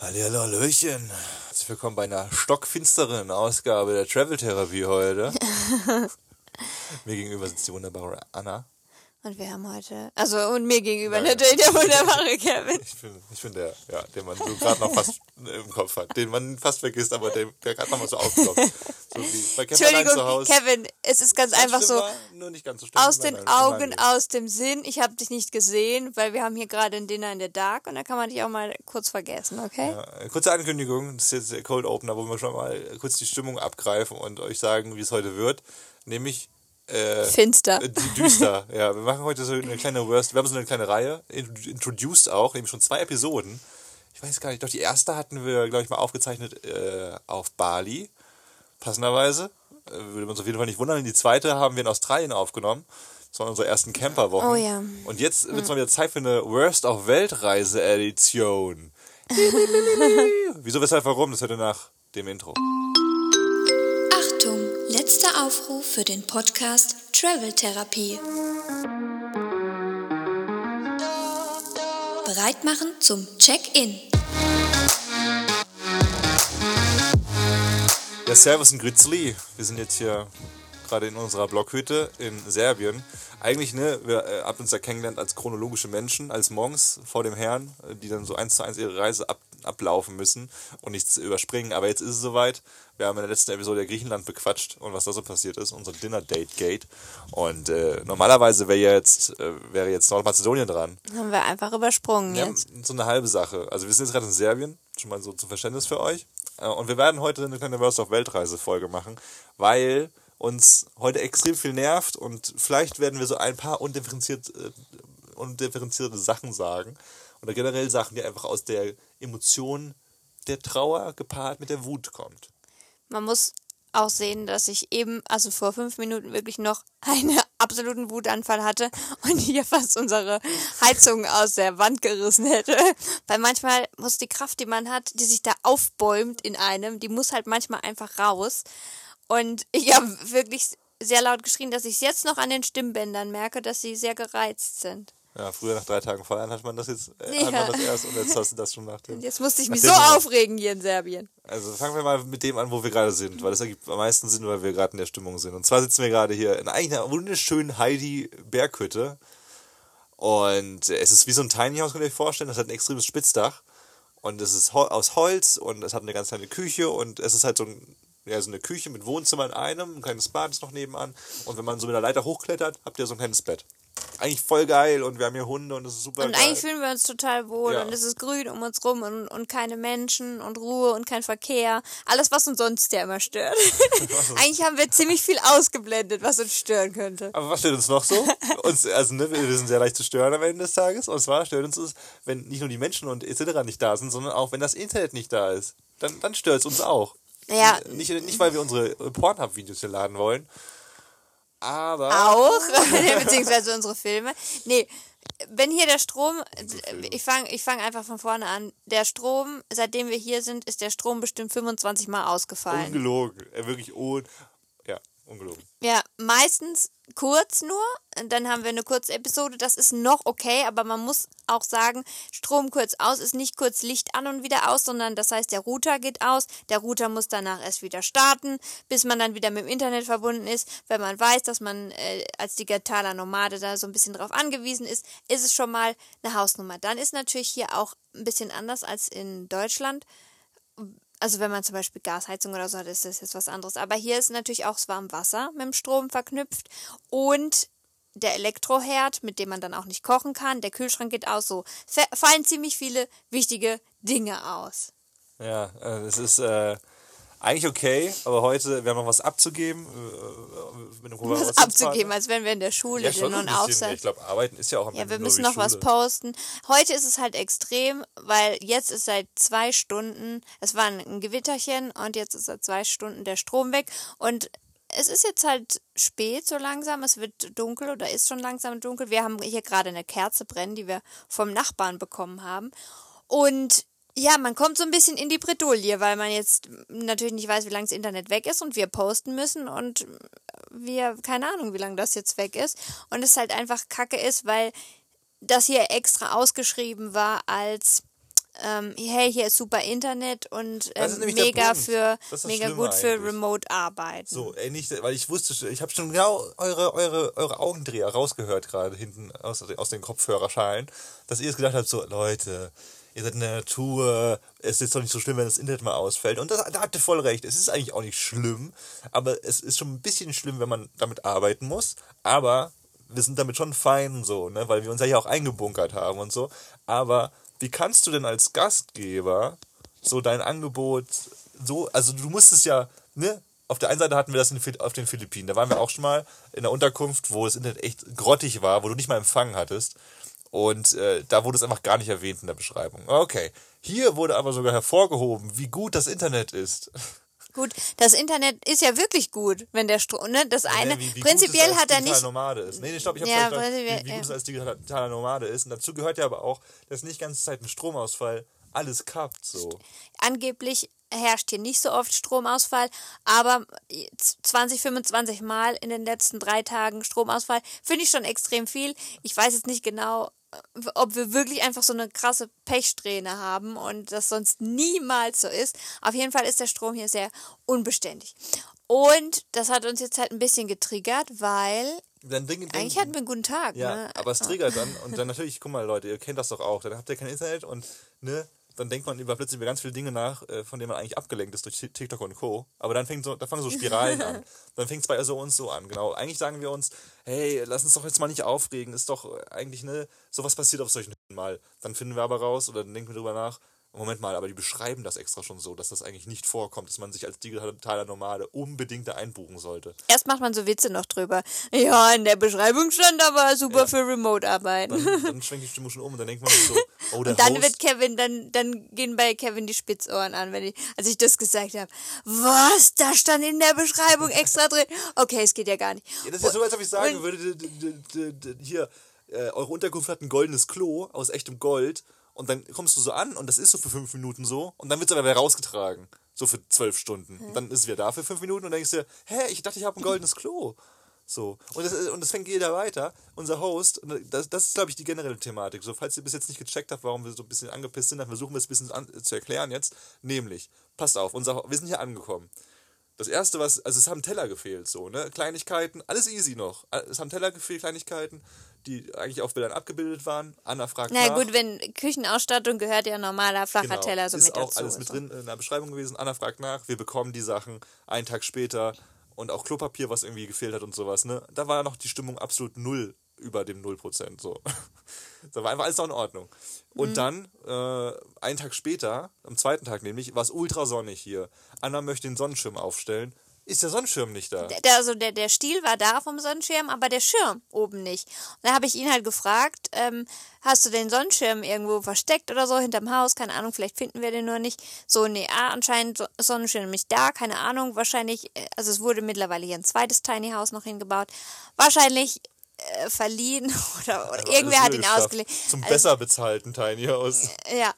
Hallo, Hallöchen. Herzlich willkommen bei einer stockfinsteren Ausgabe der Travel-Therapie heute. Mir gegenüber sitzt die wunderbare Anna. Und wir haben heute, also und mir gegenüber Nein. natürlich der wunderbare Kevin. Ich bin, ich bin der, ja, den man so gerade noch fast im Kopf hat, den man fast vergisst, aber der, der gerade noch mal so aufploppt. So wie bei Entschuldigung, Kevin, es ist ganz einfach so, nur nicht ganz so aus den Augen, aus dem Sinn. Ich habe dich nicht gesehen, weil wir haben hier gerade ein Dinner in der Dark und da kann man dich auch mal kurz vergessen, okay? Ja, kurze Ankündigung, das ist jetzt der Cold Opener, wo wir schon mal kurz die Stimmung abgreifen und euch sagen, wie es heute wird. Nämlich äh, Finster. Äh, düster, ja. Wir machen heute so eine kleine Worst. Wir haben so eine kleine Reihe, introduced auch, eben schon zwei Episoden. Ich weiß gar nicht, doch die erste hatten wir, glaube ich, mal aufgezeichnet äh, auf Bali. Passenderweise. Äh, würde uns auf jeden Fall nicht wundern. Die zweite haben wir in Australien aufgenommen. Das war unsere ersten Camperwochen. Oh ja. Und jetzt wird es mal wieder Zeit für eine Worst of Weltreise Edition. Wieso, weshalb, warum? Das heute nach dem Intro. Letzter Aufruf für den Podcast Travel Therapie. Bereit machen zum Check-in. Ja, Servus und Grützli. Wir sind jetzt hier gerade in unserer Blockhütte in Serbien. Eigentlich, ne, wir äh, haben uns ja kennengelernt als chronologische Menschen, als Monks vor dem Herrn, äh, die dann so eins zu eins ihre Reise ab, ablaufen müssen und nichts überspringen. Aber jetzt ist es soweit. Wir haben in der letzten Episode Griechenland bequatscht und was da so passiert ist, unser Dinner Date Gate. Und äh, normalerweise wäre jetzt, äh, wäre jetzt Nordmazedonien dran. Haben wir einfach übersprungen ja, jetzt. So eine halbe Sache. Also wir sind jetzt gerade in Serbien, schon mal so zum Verständnis für euch. Äh, und wir werden heute eine kleine Worst of Weltreise Folge machen, weil uns heute extrem viel nervt und vielleicht werden wir so ein paar undifferenziert, äh, undifferenzierte Sachen sagen oder generell Sachen, die einfach aus der Emotion der Trauer gepaart mit der Wut kommt. Man muss auch sehen, dass ich eben, also vor fünf Minuten wirklich noch einen absoluten Wutanfall hatte und hier fast unsere Heizung aus der Wand gerissen hätte. Weil manchmal muss die Kraft, die man hat, die sich da aufbäumt in einem, die muss halt manchmal einfach raus. Und ich habe wirklich sehr laut geschrien, dass ich es jetzt noch an den Stimmbändern merke, dass sie sehr gereizt sind. Ja, früher nach drei Tagen feiern hat man das jetzt, äh, ja. hat man das erst und jetzt hast du das schon nach dem. Jetzt musste ich mich so aufregen hier in Serbien. Also fangen wir mal mit dem an, wo wir gerade sind, weil das ergibt am meisten Sinn, weil wir gerade in der Stimmung sind. Und zwar sitzen wir gerade hier in einer wunderschönen Heidi-Berghütte. Und es ist wie so ein Tiny House, könnt ihr euch vorstellen. Das hat ein extremes Spitzdach. Und es ist aus Holz und es hat eine ganz kleine Küche und es ist halt so ein ja, so eine Küche mit Wohnzimmer in einem, ein kleines Bad ist noch nebenan. Und wenn man so mit der Leiter hochklettert, habt ihr so ein kleines Bett. Eigentlich voll geil und wir haben hier Hunde und es ist super Und geil. eigentlich fühlen wir uns total wohl ja. und es ist grün um uns rum und, und keine Menschen und Ruhe und kein Verkehr. Alles, was uns sonst ja immer stört. eigentlich haben wir ziemlich viel ausgeblendet, was uns stören könnte. Aber was stört uns noch so? uns, also ne, wir sind sehr leicht zu stören am Ende des Tages. Und zwar stört uns es, wenn nicht nur die Menschen und etc. nicht da sind, sondern auch wenn das Internet nicht da ist. Dann, dann stört es uns auch. Ja. Nicht, nicht weil wir unsere Pornhub-Videos hier laden wollen, aber. Auch, beziehungsweise unsere Filme. Nee, wenn hier der Strom, ich fange ich fang einfach von vorne an. Der Strom, seitdem wir hier sind, ist der Strom bestimmt 25 Mal ausgefallen. Ungelogen. Wirklich un ja, ungelogen. Ja, meistens kurz nur. Dann haben wir eine kurze Episode. Das ist noch okay, aber man muss auch sagen, Strom kurz aus ist nicht kurz Licht an und wieder aus, sondern das heißt, der Router geht aus. Der Router muss danach erst wieder starten, bis man dann wieder mit dem Internet verbunden ist. Wenn man weiß, dass man äh, als digitaler Nomade da so ein bisschen drauf angewiesen ist, ist es schon mal eine Hausnummer. Dann ist natürlich hier auch ein bisschen anders als in Deutschland also wenn man zum Beispiel Gasheizung oder so hat, ist das jetzt was anderes. Aber hier ist natürlich auch das warme Wasser mit dem Strom verknüpft und der Elektroherd, mit dem man dann auch nicht kochen kann. Der Kühlschrank geht aus. So fallen ziemlich viele wichtige Dinge aus. Ja, äh, es ist äh, eigentlich okay, aber heute, wir haben noch was abzugeben. Äh, mit dem was abzugeben, als wenn wir in der Schule ja, schon und aufsetzen. Ich glaube, arbeiten ist ja auch am Ja, wir müssen noch Schule. was posten. Heute ist es halt extrem, weil jetzt ist seit zwei Stunden, es war ein Gewitterchen und jetzt ist seit zwei Stunden der Strom weg und es ist jetzt halt spät so langsam, es wird dunkel oder ist schon langsam dunkel. Wir haben hier gerade eine Kerze brennen, die wir vom Nachbarn bekommen haben. Und ja, man kommt so ein bisschen in die Bredouille, weil man jetzt natürlich nicht weiß, wie lange das Internet weg ist und wir posten müssen und wir, keine Ahnung, wie lange das jetzt weg ist. Und es halt einfach kacke ist, weil das hier extra ausgeschrieben war als ähm, hey, hier ist super Internet und ähm, mega für mega Schlimme gut für eigentlich. Remote Arbeiten. So, ey, nicht, weil ich wusste, ich habe schon genau eure, eure, eure Augendreher rausgehört gerade hinten aus, aus den Kopfhörerschalen, dass ihr jetzt gedacht habt, so, Leute, ihr seid in der Natur, es ist doch nicht so schlimm, wenn das Internet mal ausfällt. Und das, da habt ihr voll recht, es ist eigentlich auch nicht schlimm, aber es ist schon ein bisschen schlimm, wenn man damit arbeiten muss, aber wir sind damit schon fein so, ne, weil wir uns ja hier auch eingebunkert haben und so, aber wie kannst du denn als Gastgeber so dein Angebot so, also du musstest ja, ne, auf der einen Seite hatten wir das in, auf den Philippinen, da waren wir auch schon mal in der Unterkunft, wo das Internet echt grottig war, wo du nicht mal Empfang hattest und äh, da wurde es einfach gar nicht erwähnt in der Beschreibung. Okay, hier wurde aber sogar hervorgehoben, wie gut das Internet ist. Gut, das Internet ist ja wirklich gut, wenn der Strom, ne? Das eine, Ne, wie, wie prinzipiell gut es als hat er digitaler nicht, Nomade ist. Nee, nee, stopp, ich hab's Ja, verstanden, prinzipiell, wie, wie ja. gut es als digitaler Nomade ist. Und dazu gehört ja aber auch, dass nicht ganze Zeit ein Stromausfall alles kappt so. angeblich herrscht hier nicht so oft Stromausfall, aber 20, 25 Mal in den letzten drei Tagen Stromausfall finde ich schon extrem viel. Ich weiß jetzt nicht genau, ob wir wirklich einfach so eine krasse Pechsträhne haben und das sonst niemals so ist. Auf jeden Fall ist der Strom hier sehr unbeständig. Und das hat uns jetzt halt ein bisschen getriggert, weil Dann Ding, Ding, eigentlich hatten wir einen guten Tag. Ja, ne? aber es triggert dann und dann natürlich, guck mal Leute, ihr kennt das doch auch, dann habt ihr kein Internet und ne, dann denkt man über plötzlich über ganz viele Dinge nach, äh, von denen man eigentlich abgelenkt ist durch Ti- TikTok und Co. Aber dann fängt so, da fangen so Spiralen an. Dann fängt es bei so uns so an, genau. Eigentlich sagen wir uns, hey, lass uns doch jetzt mal nicht aufregen, ist doch äh, eigentlich, ne, sowas passiert auf solchen mal. Dann finden wir aber raus oder dann denken wir drüber nach, Moment mal, aber die beschreiben das extra schon so, dass das eigentlich nicht vorkommt, dass man sich als digitaler Nomade unbedingt da einbuchen sollte. Erst macht man so Witze noch drüber. Ja, in der Beschreibung stand aber super für Remote-Arbeiten. Dann, dann schwenkt die Stimmung schon um und dann denkt man so, oh, der Und dann Host, wird Kevin, dann, dann gehen bei Kevin die Spitzohren an, wenn ich, als ich das gesagt habe. Was? Da stand in der Beschreibung extra drin. Okay, es geht ja gar nicht. Ja, das ist ja so, als ob ich sagen würde, hier, äh, eure Unterkunft hat ein goldenes Klo aus echtem Gold und dann kommst du so an und das ist so für fünf Minuten so und dann wird es aber wieder rausgetragen. So für zwölf Stunden. Und dann ist es wieder da für fünf Minuten und dann denkst du, hä, ich dachte, ich habe ein goldenes Klo. So. Und das, und das fängt jeder weiter. Unser Host, und das, das ist, glaube ich, die generelle Thematik. So, falls ihr bis jetzt nicht gecheckt habt, warum wir so ein bisschen angepisst sind, dann versuchen wir es ein bisschen an, zu erklären jetzt. Nämlich, passt auf, unser, wir sind hier angekommen. Das erste, was, also es haben Teller gefehlt, so, ne? Kleinigkeiten, alles easy noch. Es haben Teller gefehlt, Kleinigkeiten, die eigentlich auf Bildern abgebildet waren. Anna fragt Na nach. gut, wenn Küchenausstattung gehört ja normaler flacher Genau. Teller so ist mit auch dazu. alles mit drin in der Beschreibung gewesen. Anna fragt nach, wir bekommen die Sachen einen Tag später und auch Klopapier, was irgendwie gefehlt hat und sowas, ne? Da war noch die Stimmung absolut null über dem 0%, so. da war einfach alles noch in Ordnung. Und Mhm. dann, äh, einen Tag später, am zweiten Tag nämlich, war es ultra sonnig hier. Anna möchte den Sonnenschirm aufstellen. Ist der Sonnenschirm nicht da? Der, also der, der Stiel war da vom Sonnenschirm, aber der Schirm oben nicht. Und da habe ich ihn halt gefragt, ähm, hast du den Sonnenschirm irgendwo versteckt oder so hinterm Haus? Keine Ahnung, vielleicht finden wir den nur nicht. So, nee, ah, anscheinend so- Sonnenschirm nicht da, keine Ahnung. Wahrscheinlich, äh, also es wurde mittlerweile hier ein zweites Tiny House noch hingebaut. Wahrscheinlich äh, verliehen oder, oder irgendwer hat ihn geschafft. ausgelegt. Zum Also- besser bezahlten Tiny House. ja.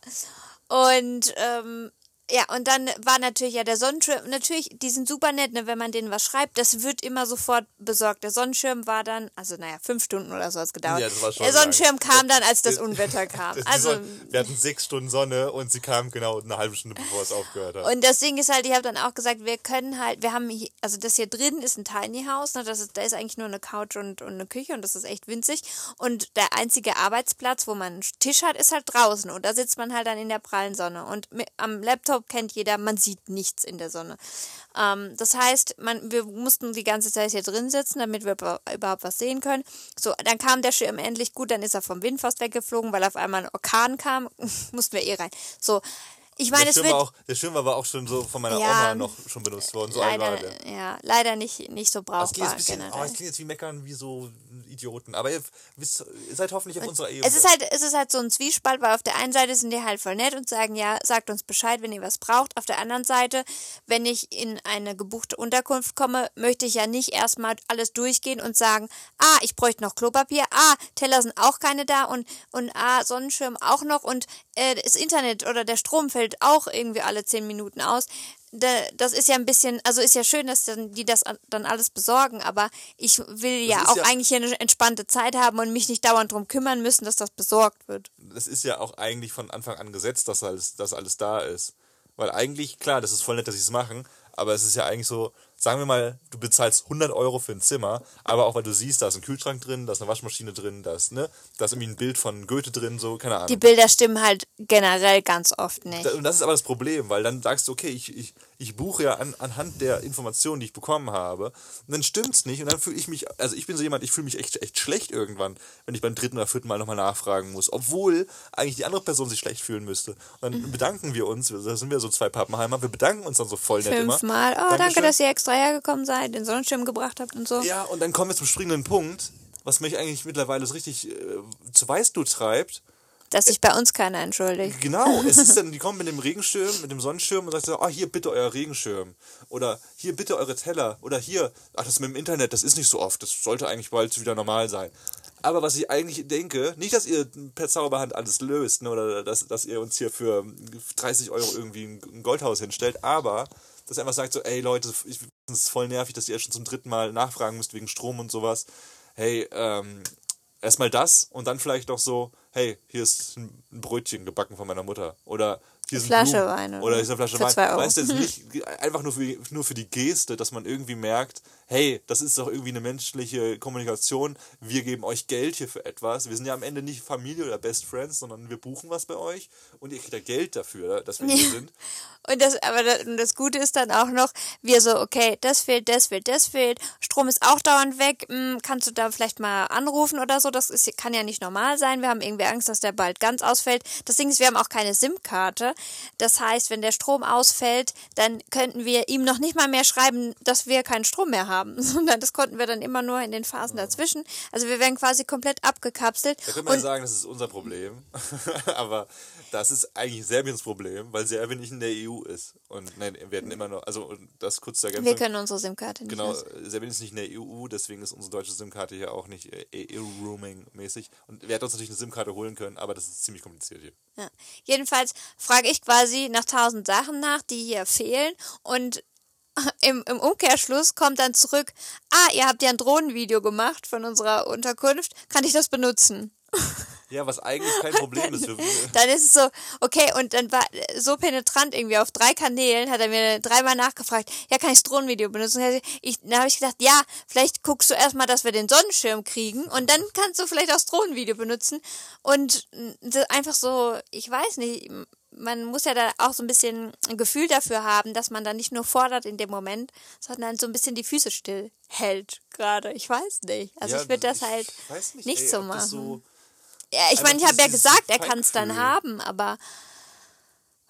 Und ähm, ja, und dann war natürlich ja der Sonnenschirm, natürlich, die sind super nett, ne, wenn man denen was schreibt, das wird immer sofort besorgt. Der Sonnenschirm war dann, also naja, fünf Stunden oder so hat es gedauert. Ja, das war schon der Sonnenschirm lang. kam dann, als das Unwetter kam. Das- Also, Sonne- wir hatten sechs Stunden Sonne und sie kam genau eine halbe Stunde, bevor es aufgehört hat. und das Ding ist halt, ich habe dann auch gesagt, wir können halt, wir haben hier, also das hier drin ist ein Tiny House, ne, das ist, da ist eigentlich nur eine Couch und, und eine Küche und das ist echt winzig. Und der einzige Arbeitsplatz, wo man einen Tisch hat, ist halt draußen und da sitzt man halt dann in der prallen Sonne. Und mit, am Laptop kennt jeder, man sieht nichts in der Sonne. Ähm, das heißt, man, wir mussten die ganze Zeit hier drin sitzen, damit wir über- überhaupt was sehen können. So, dann kam der Schirm endlich gut, dann ist er vom Wind fast weggeflogen, weil auf einmal ein Orkan kam, mussten wir eh rein. So, ich meine, der, es Schirm wird war auch, der Schirm war aber auch schon so von meiner Ja. Oma noch schon benutzt worden. So leider, der. ja, leider nicht, nicht so Das klingt jetzt brauchbar ein bisschen, oh, klingt jetzt wie meckern, wie so Idioten. Aber ihr, wisst, ihr seid hoffentlich auf unserer Ebene. Es ist halt, es ist halt so ein Zwiespalt, weil auf der einen Seite sind die halt voll nett und sagen, ja, sagt uns Bescheid, wenn ihr was braucht. Auf der anderen Seite, wenn ich in eine gebuchte Unterkunft komme, möchte ich ja nicht erstmal alles durchgehen und sagen, ah, ich bräuchte noch Klopapier, ah, Teller sind auch keine da und, und ah, Sonnenschirm auch noch und äh, das Internet oder der Strom fällt auch irgendwie alle zehn Minuten aus. Da, das ist ja ein bisschen, also ist ja schön, dass dann, die das dann alles besorgen, aber ich will ja auch ja- eigentlich eine entspannte Zeit haben und mich nicht dauernd drum kümmern müssen, dass das besorgt wird. das ist ja auch eigentlich von Anfang an gesetzt, dass alles, dass alles da ist. Weil eigentlich, klar, das ist voll nett, dass sie es machen, aber es ist ja eigentlich so, sagen wir mal, du bezahlst 100 Euro für ein Zimmer, aber auch weil du siehst, da ist ein Kühlschrank drin, da ist eine Waschmaschine drin, da ist, ne, da ist irgendwie ein Bild von Goethe drin, so, keine Ahnung. Die Bilder stimmen halt generell ganz oft nicht. Und das ist aber das Problem, weil dann sagst du, okay, ich, ich, ich buche ja an, anhand der Informationen, die ich bekommen habe, und dann stimmt's nicht und dann fühle ich mich, also ich bin so jemand, ich fühle mich echt, echt schlecht irgendwann, wenn ich beim dritten oder vierten Mal nochmal nachfragen muss, obwohl eigentlich die andere Person sich schlecht fühlen müsste. Und dann bedanken wir uns, da sind wir so zwei Pappenheimer, wir bedanken uns dann so voll nett immer. Fünfmal. Oh, danke, Dankeschön. dass ihr extra hergekommen seid, den Sonnenschirm gebracht habt und so. Ja, und dann kommen wir zum springenden Punkt, was mich eigentlich mittlerweile so richtig äh, zu Weißblut treibt. Dass sich bei uns keiner entschuldigt. Genau, es ist dann, die kommen mit dem Regenschirm, mit dem Sonnenschirm und sagt so, ah, hier bitte euer Regenschirm. Oder hier bitte eure Teller. Oder hier, ach, das mit dem Internet, das ist nicht so oft. Das sollte eigentlich bald wieder normal sein. Aber was ich eigentlich denke, nicht, dass ihr per Zauberhand alles löst, ne, oder dass, dass ihr uns hier für 30 Euro irgendwie ein Goldhaus hinstellt, aber dass ihr einfach sagt so, ey Leute, ich finde es voll nervig, dass ihr schon zum dritten Mal nachfragen müsst wegen Strom und sowas. Hey, ähm, erstmal das und dann vielleicht noch so, hey, hier ist ein Brötchen gebacken von meiner Mutter. Oder hier Eine sind Flasche Blumen. Wein oder Oder hier ist eine Flasche für Wein. zwei Euro. Weißt du, jetzt nicht einfach nur für, nur für die Geste, dass man irgendwie merkt, hey, das ist doch irgendwie eine menschliche Kommunikation. Wir geben euch Geld hier für etwas. Wir sind ja am Ende nicht Familie oder Best Friends, sondern wir buchen was bei euch und ihr kriegt ja Geld dafür, dass wir hier sind. Und das, aber das, und das Gute ist dann auch noch, wir so, okay, das fehlt, das fehlt, das fehlt, Strom ist auch dauernd weg, hm, kannst du da vielleicht mal anrufen oder so? Das ist, kann ja nicht normal sein. Wir haben irgendwie Angst, dass der bald ganz ausfällt. Das Ding ist, wir haben auch keine SIM-Karte. Das heißt, wenn der Strom ausfällt, dann könnten wir ihm noch nicht mal mehr schreiben, dass wir keinen Strom mehr haben, sondern das konnten wir dann immer nur in den Phasen dazwischen. Also wir werden quasi komplett abgekapselt. Da könnte man Und sagen, das ist unser Problem. Aber das ist eigentlich Serbiens Problem, weil Serbien nicht in der EU ist. Und nein, wir hatten immer noch, also das kurz zur wir können unsere SIM-Karte nicht Genau. Serbien ist nicht in der EU, deswegen ist unsere deutsche SIM-Karte hier auch nicht äh, EU-Roaming-mäßig. Und wir hätten uns natürlich eine SIM-Karte holen können, aber das ist ziemlich kompliziert hier. Ja. Jedenfalls frage ich quasi nach tausend Sachen nach, die hier fehlen und im, im Umkehrschluss kommt dann zurück, ah, ihr habt ja ein Drohnenvideo gemacht von unserer Unterkunft, kann ich das benutzen? Ja, was eigentlich kein Problem ist. Wir, Dann ist es so, okay, und dann war so penetrant irgendwie auf drei Kanälen, hat er mir dreimal nachgefragt, ja, kann ich das Drohnenvideo benutzen? Ich, dann habe ich gedacht, ja, vielleicht guckst du erstmal, dass wir den Sonnenschirm kriegen und dann kannst du vielleicht auch das Drohnenvideo benutzen. Und einfach so, ich weiß nicht, man muss ja da auch so ein bisschen ein Gefühl dafür haben, dass man da nicht nur fordert in dem Moment, sondern so ein bisschen die Füße still hält gerade. Ich weiß nicht. Also Ja, ich würde das ich halt nicht, nicht ey, so machen. so- ja, ich meine, ich habe ja gesagt, er kann es dann haben, aber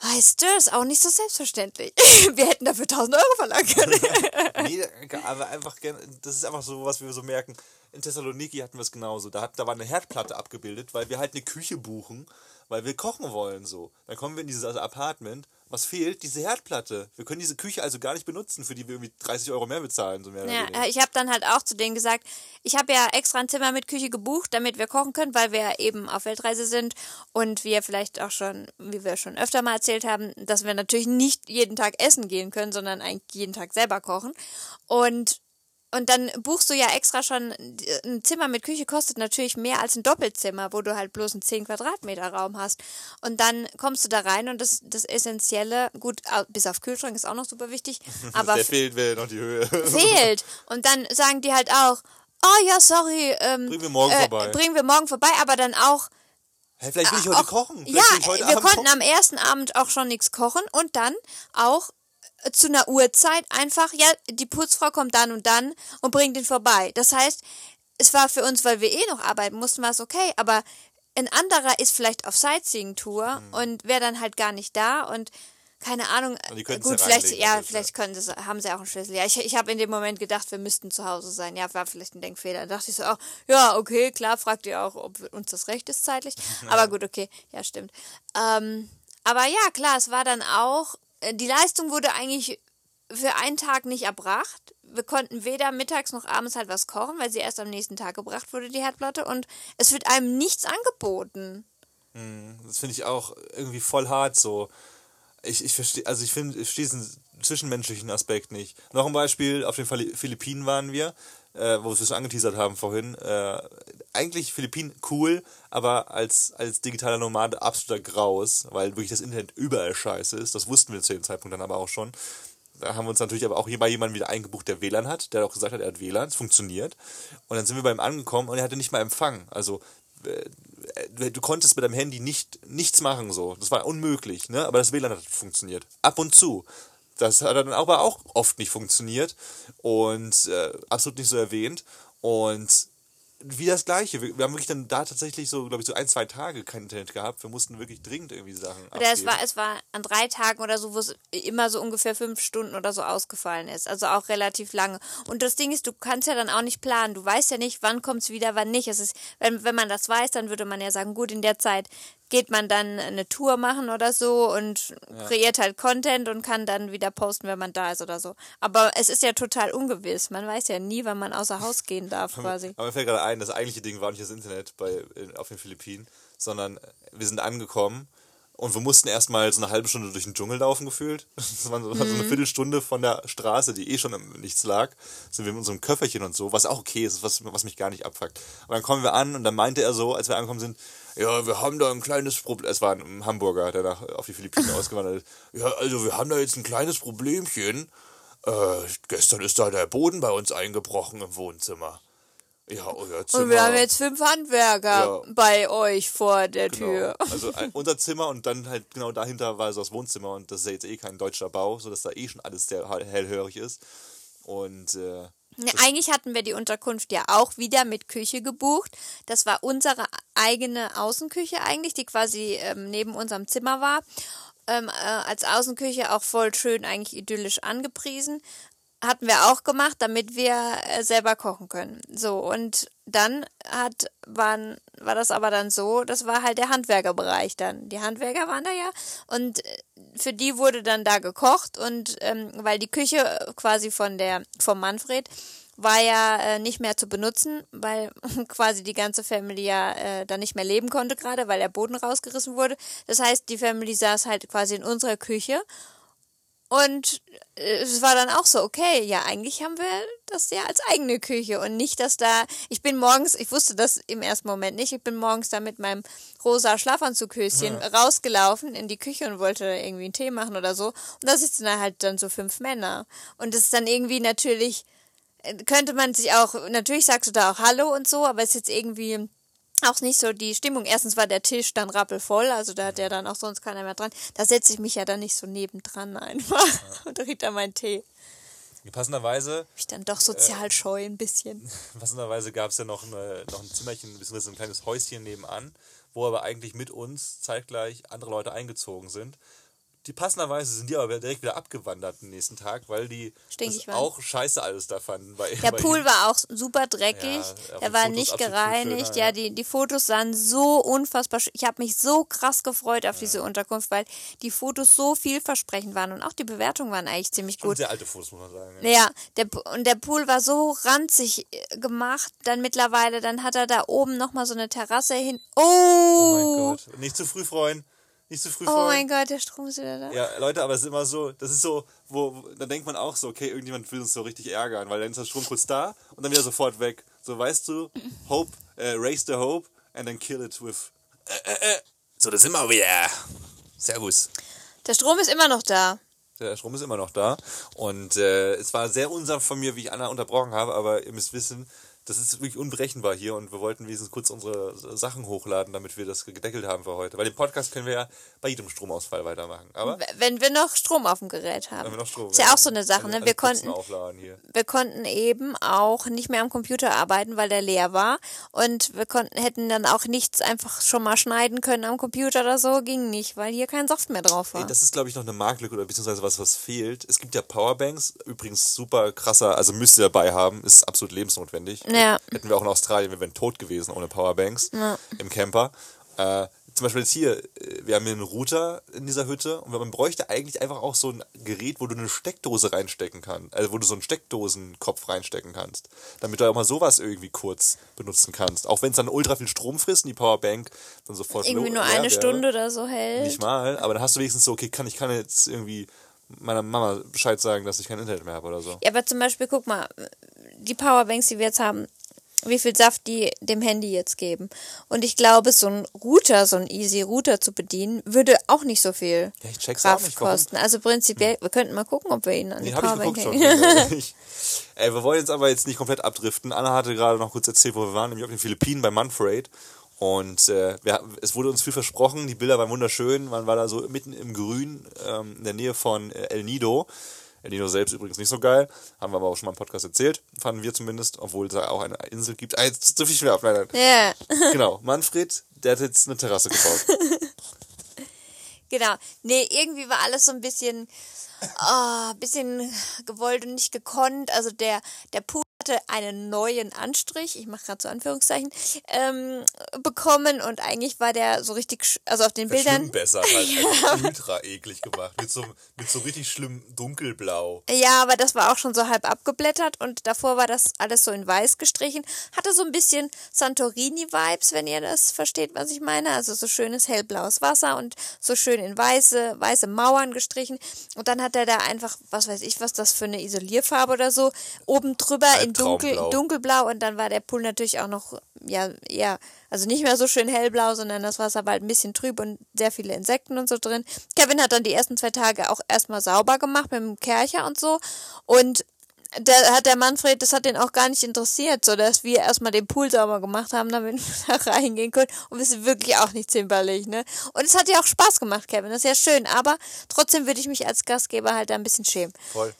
weißt du, ist auch nicht so selbstverständlich. Wir hätten dafür 1000 Euro verlangen können. nee, aber einfach gerne, das ist einfach so, was wir so merken. In Thessaloniki hatten wir es genauso. Da, hat, da war eine Herdplatte abgebildet, weil wir halt eine Küche buchen, weil wir kochen wollen so. Dann kommen wir in dieses Apartment. Was fehlt? Diese Herdplatte. Wir können diese Küche also gar nicht benutzen, für die wir irgendwie 30 Euro mehr bezahlen. So mehr ja, äh, ich habe dann halt auch zu denen gesagt, ich habe ja extra ein Zimmer mit Küche gebucht, damit wir kochen können, weil wir eben auf Weltreise sind und wir vielleicht auch schon, wie wir schon öfter mal erzählt haben, dass wir natürlich nicht jeden Tag essen gehen können, sondern eigentlich jeden Tag selber kochen. Und und dann buchst du ja extra schon, ein Zimmer mit Küche kostet natürlich mehr als ein Doppelzimmer, wo du halt bloß einen 10 Quadratmeter Raum hast. Und dann kommst du da rein und das, das Essentielle, gut, bis auf Kühlschrank ist auch noch super wichtig, aber Der fehlt wäre noch die Höhe. fehlt. Und dann sagen die halt auch, oh ja, sorry, ähm, Bringen wir morgen äh, vorbei. Bringen wir morgen vorbei, aber dann auch, Hey, vielleicht will ich heute auch kochen. Vielleicht ja, wir Abend konnten kochen. am ersten Abend auch schon nichts kochen und dann auch äh, zu einer Uhrzeit einfach, ja, die Putzfrau kommt dann und dann und bringt ihn vorbei. Das heißt, es war für uns, weil wir eh noch arbeiten mussten, war es okay, aber ein anderer ist vielleicht auf Sightseeing-Tour und wäre dann halt gar nicht da und keine Ahnung, Und die gut, ja vielleicht, ja, also, vielleicht können sie, haben sie auch einen Schlüssel. Ja, ich, ich habe in dem Moment gedacht, wir müssten zu Hause sein. Ja, war vielleicht ein Denkfehler. Da dachte ich so, oh, ja, okay, klar, fragt ihr auch, ob uns das recht ist zeitlich. Aber gut, okay, ja, stimmt. Ähm, aber ja, klar, es war dann auch, die Leistung wurde eigentlich für einen Tag nicht erbracht. Wir konnten weder mittags noch abends halt was kochen, weil sie erst am nächsten Tag gebracht wurde, die Herdplatte. Und es wird einem nichts angeboten. Das finde ich auch irgendwie voll hart so. Ich, ich verstehe, also ich finde, ich verstehe diesen zwischenmenschlichen Aspekt nicht. Noch ein Beispiel, auf den Phili- Philippinen waren wir, äh, wo wir es angeteasert haben vorhin. Äh, eigentlich Philippinen cool, aber als, als digitaler Nomade absoluter Graus, weil wirklich das Internet überall scheiße ist. Das wussten wir zu dem Zeitpunkt dann aber auch schon. Da haben wir uns natürlich aber auch hier bei jemandem wieder eingebucht, der WLAN hat, der auch gesagt hat, er hat WLAN, es funktioniert. Und dann sind wir bei ihm angekommen und er hatte nicht mal Empfang. Also äh, du konntest mit deinem Handy nicht nichts machen so. Das war unmöglich, ne? Aber das WLAN hat funktioniert. Ab und zu. Das hat dann aber auch oft nicht funktioniert und äh, absolut nicht so erwähnt. Und wie das Gleiche. Wir, wir haben wirklich dann da tatsächlich so, glaube ich, so ein, zwei Tage kein Internet gehabt. Wir mussten wirklich dringend irgendwie Sachen Oder es war, es war an drei Tagen oder so, wo es immer so ungefähr fünf Stunden oder so ausgefallen ist. Also auch relativ lange. Und das Ding ist, du kannst ja dann auch nicht planen. Du weißt ja nicht, wann kommt es wieder, wann nicht. Es ist, wenn, wenn man das weiß, dann würde man ja sagen, gut, in der Zeit geht man dann eine Tour machen oder so und kreiert halt Content und kann dann wieder posten, wenn man da ist oder so. Aber es ist ja total ungewiss. Man weiß ja nie, wann man außer Haus gehen darf, quasi. Aber mir fällt gerade ein, das eigentliche Ding war nicht das Internet bei, auf den Philippinen, sondern wir sind angekommen und wir mussten erstmal so eine halbe Stunde durch den Dschungel laufen gefühlt. Das war so, so Mhm. eine Viertelstunde von der Straße, die eh schon im Nichts lag. Sind wir mit unserem Köfferchen und so, was auch okay ist, was, was mich gar nicht abfuckt. Und dann kommen wir an und dann meinte er so, als wir angekommen sind, ja, wir haben da ein kleines Problem. Es war ein Hamburger, der nach, auf die Philippinen ausgewandert ist. Ja, also wir haben da jetzt ein kleines Problemchen. Äh, gestern ist da der Boden bei uns eingebrochen im Wohnzimmer. Ja, euer Zimmer. Und wir haben jetzt fünf Handwerker Ja. bei euch vor der Genau. Tür. Also ein, unser Zimmer und dann halt genau dahinter war so das Wohnzimmer und das ist ja jetzt eh kein deutscher Bau, sodass da eh schon alles sehr hell- hellhörig ist. Und äh, Ne, eigentlich hatten wir die Unterkunft ja auch wieder mit Küche gebucht. Das war unsere eigene Außenküche eigentlich, die quasi ähm, neben unserem Zimmer war. Ähm, äh, als Außenküche auch voll schön eigentlich idyllisch angepriesen. Hatten wir auch gemacht, damit wir äh, selber kochen können. So, und dann hat, waren, war das aber dann so, das war halt der Handwerkerbereich dann. Die Handwerker waren da ja und äh, für die wurde dann da gekocht und ähm, weil die Küche quasi von der, vom Manfred war ja äh, nicht mehr zu benutzen, weil quasi die ganze Family ja äh, da nicht mehr leben konnte gerade, weil der Boden rausgerissen wurde. Das heißt, die Family saß halt quasi in unserer Küche. Und äh, es war dann auch so, okay, ja, eigentlich haben wir das ja als eigene Küche und nicht, dass da, ich bin morgens, ich wusste das im ersten Moment nicht, ich bin morgens da mit meinem rosa Schlafanzughöschen rausgelaufen in die Küche und wollte irgendwie einen Tee machen oder so. Und da sitzen da halt dann so fünf Männer. Und das ist dann irgendwie natürlich, könnte man sich auch, natürlich sagst du da auch Hallo und so, aber es ist jetzt irgendwie auch nicht so die Stimmung. Erstens war der Tisch dann rappelvoll, also da hat ja dann auch sonst keiner mehr dran. Da setze ich mich ja dann nicht so nebendran einfach und trinke da meinen Tee. passenderweise, Ich dann doch sozial scheu ein bisschen. passenderweise gab es ja noch, eine, noch ein Zimmerchen, beziehungsweise ein kleines Häuschen nebenan, wo aber eigentlich mit uns zeitgleich andere Leute eingezogen sind. Die passenderweise sind die aber direkt wieder abgewandert am nächsten Tag, weil die Stinkig das auch scheiße alles da fanden. Bei, Der bei Pool ihnen. war auch super dreckig. Ja, den war Fotos nicht gereinigt. schöner, ja, ja. die, die Fotos sahen so unfassbar schön. Ich habe mich so krass gefreut auf diese Unterkunft, weil die Fotos so vielversprechend waren und auch die Bewertungen waren eigentlich ziemlich gut. sehr alte Fotos, muss man sagen. Ja. Ja, der, und der Pool war so ranzig äh, gemacht, dann mittlerweile, dann hat er da oben nochmal so eine Terrasse hin. Oh! Oh mein Gott. Nicht zu früh freuen. Nicht zu früh Oh mein Gott, der Strom ist wieder da. Ja, Leute, aber es ist immer so, das ist so, wo, wo da denkt man auch so, okay, irgendjemand will uns so richtig ärgern, weil dann ist der Strom kurz da und dann wieder sofort weg. So, weißt du, Hope, äh, raise the hope and then kill it with. Äh, äh, äh. So, da sind wir wieder. Servus. Der Strom ist immer noch da. Der Strom ist immer noch da. Und äh, es war sehr unsanft von mir, wie ich Anna unterbrochen habe, aber ihr müsst wissen, das ist wirklich unberechenbar hier und wir wollten wenigstens kurz unsere Sachen hochladen, damit wir das gedeckelt haben für heute. Weil den Podcast können wir ja bei jedem Stromausfall weitermachen. Aber Wenn wir noch Strom auf dem Gerät haben. wenn wir noch Strom ist ja auch so eine Sache, ne? Wir konnten, wir konnten eben auch nicht mehr am Computer arbeiten, weil der leer war. Und wir konnten, hätten dann auch nichts einfach schon mal schneiden können am Computer oder so. Ging nicht, weil hier kein Soft mehr drauf war. Ey, das ist, glaube ich, noch eine Marktlücke oder beziehungsweise was, was fehlt. Es gibt ja Powerbanks, übrigens super krasser, also müsst ihr dabei haben, ist absolut lebensnotwendig. Ja. Hätten wir auch in Australien, wir wären tot gewesen ohne Powerbanks im Camper. Äh, zum Beispiel jetzt hier, äh, wir haben hier einen Router in dieser Hütte und man bräuchte eigentlich einfach auch so ein Gerät, wo du eine Steckdose reinstecken kannst, also wo du so einen Steckdosenkopf reinstecken kannst, damit du auch mal sowas irgendwie kurz benutzen kannst. Auch wenn es dann ultra viel Strom frisst und die Powerbank dann sofort Irgendwie nur eine wäre. Stunde oder so hält. Nicht mal, aber dann hast du wenigstens so, okay, kann ich kann jetzt irgendwie meiner Mama Bescheid sagen, dass ich kein Internet mehr habe oder so. Ja, aber zum Beispiel, guck mal, die Powerbanks, die wir jetzt haben, wie viel Saft die dem Handy jetzt geben. Und ich glaube, so ein Router, so ein Easy Router zu bedienen, würde auch nicht so viel Ja, ich check's auch Kraft nicht, warum. kosten. Also prinzipiell, wir könnten mal gucken, ob wir ihn an Nee, die hab ich Powerbank geguckt schon. Ich, ey, wir wollen jetzt aber jetzt nicht komplett abdriften. Anna hatte gerade noch kurz erzählt, wo wir waren, nämlich auf den Philippinen bei Manfred. Und äh, wir, es wurde uns viel versprochen, die Bilder waren wunderschön. Man war da so mitten im Grün, ähm, in der Nähe von äh, El Nido. El Nido selbst übrigens nicht so geil, haben wir aber auch schon mal im Podcast erzählt, fanden wir zumindest, obwohl es da auch eine Insel gibt. Ah, jetzt zu viel schwer auf, nein, nein. Ja, Genau, Manfred, der hat jetzt eine Terrasse gebaut. genau. Nee, irgendwie war alles so ein bisschen, ah, bisschen gewollt und nicht gekonnt. Also der, der Pool hatte einen neuen Anstrich, ich mache gerade so Anführungszeichen, ähm, bekommen und eigentlich war der so richtig, also auf den Bildern. besser, halt ultra eklig gemacht. Mit so, mit so richtig schlimm dunkelblau. Ja, aber das war auch schon so halb abgeblättert und davor war das alles so in weiß gestrichen. Hatte so ein bisschen Santorini-Vibes, wenn ihr das versteht, was ich meine. Also so schönes hellblaues Wasser und so schön in weiße, weiße Mauern gestrichen. Und dann hat er da einfach, was weiß ich, was das für eine Isolierfarbe oder so, oben drüber in dunkel, dunkelblau und dann war der Pool natürlich auch noch, ja, eher, also nicht mehr so schön hellblau, sondern das Wasser war halt ein bisschen trüb und sehr viele Insekten und so drin. Kevin hat dann die ersten zwei Tage auch erstmal sauber gemacht mit dem Kercher und so und da hat der Manfred, das hat den auch gar nicht interessiert, so dass wir erstmal den Pool sauber gemacht haben, damit wir da reingehen können. Und wir sind wirklich auch nicht zimperlich, ne? Und es hat ja auch Spaß gemacht, Kevin. Das ist ja schön. Aber trotzdem würde ich mich als Gastgeber halt da ein bisschen schämen. Voll.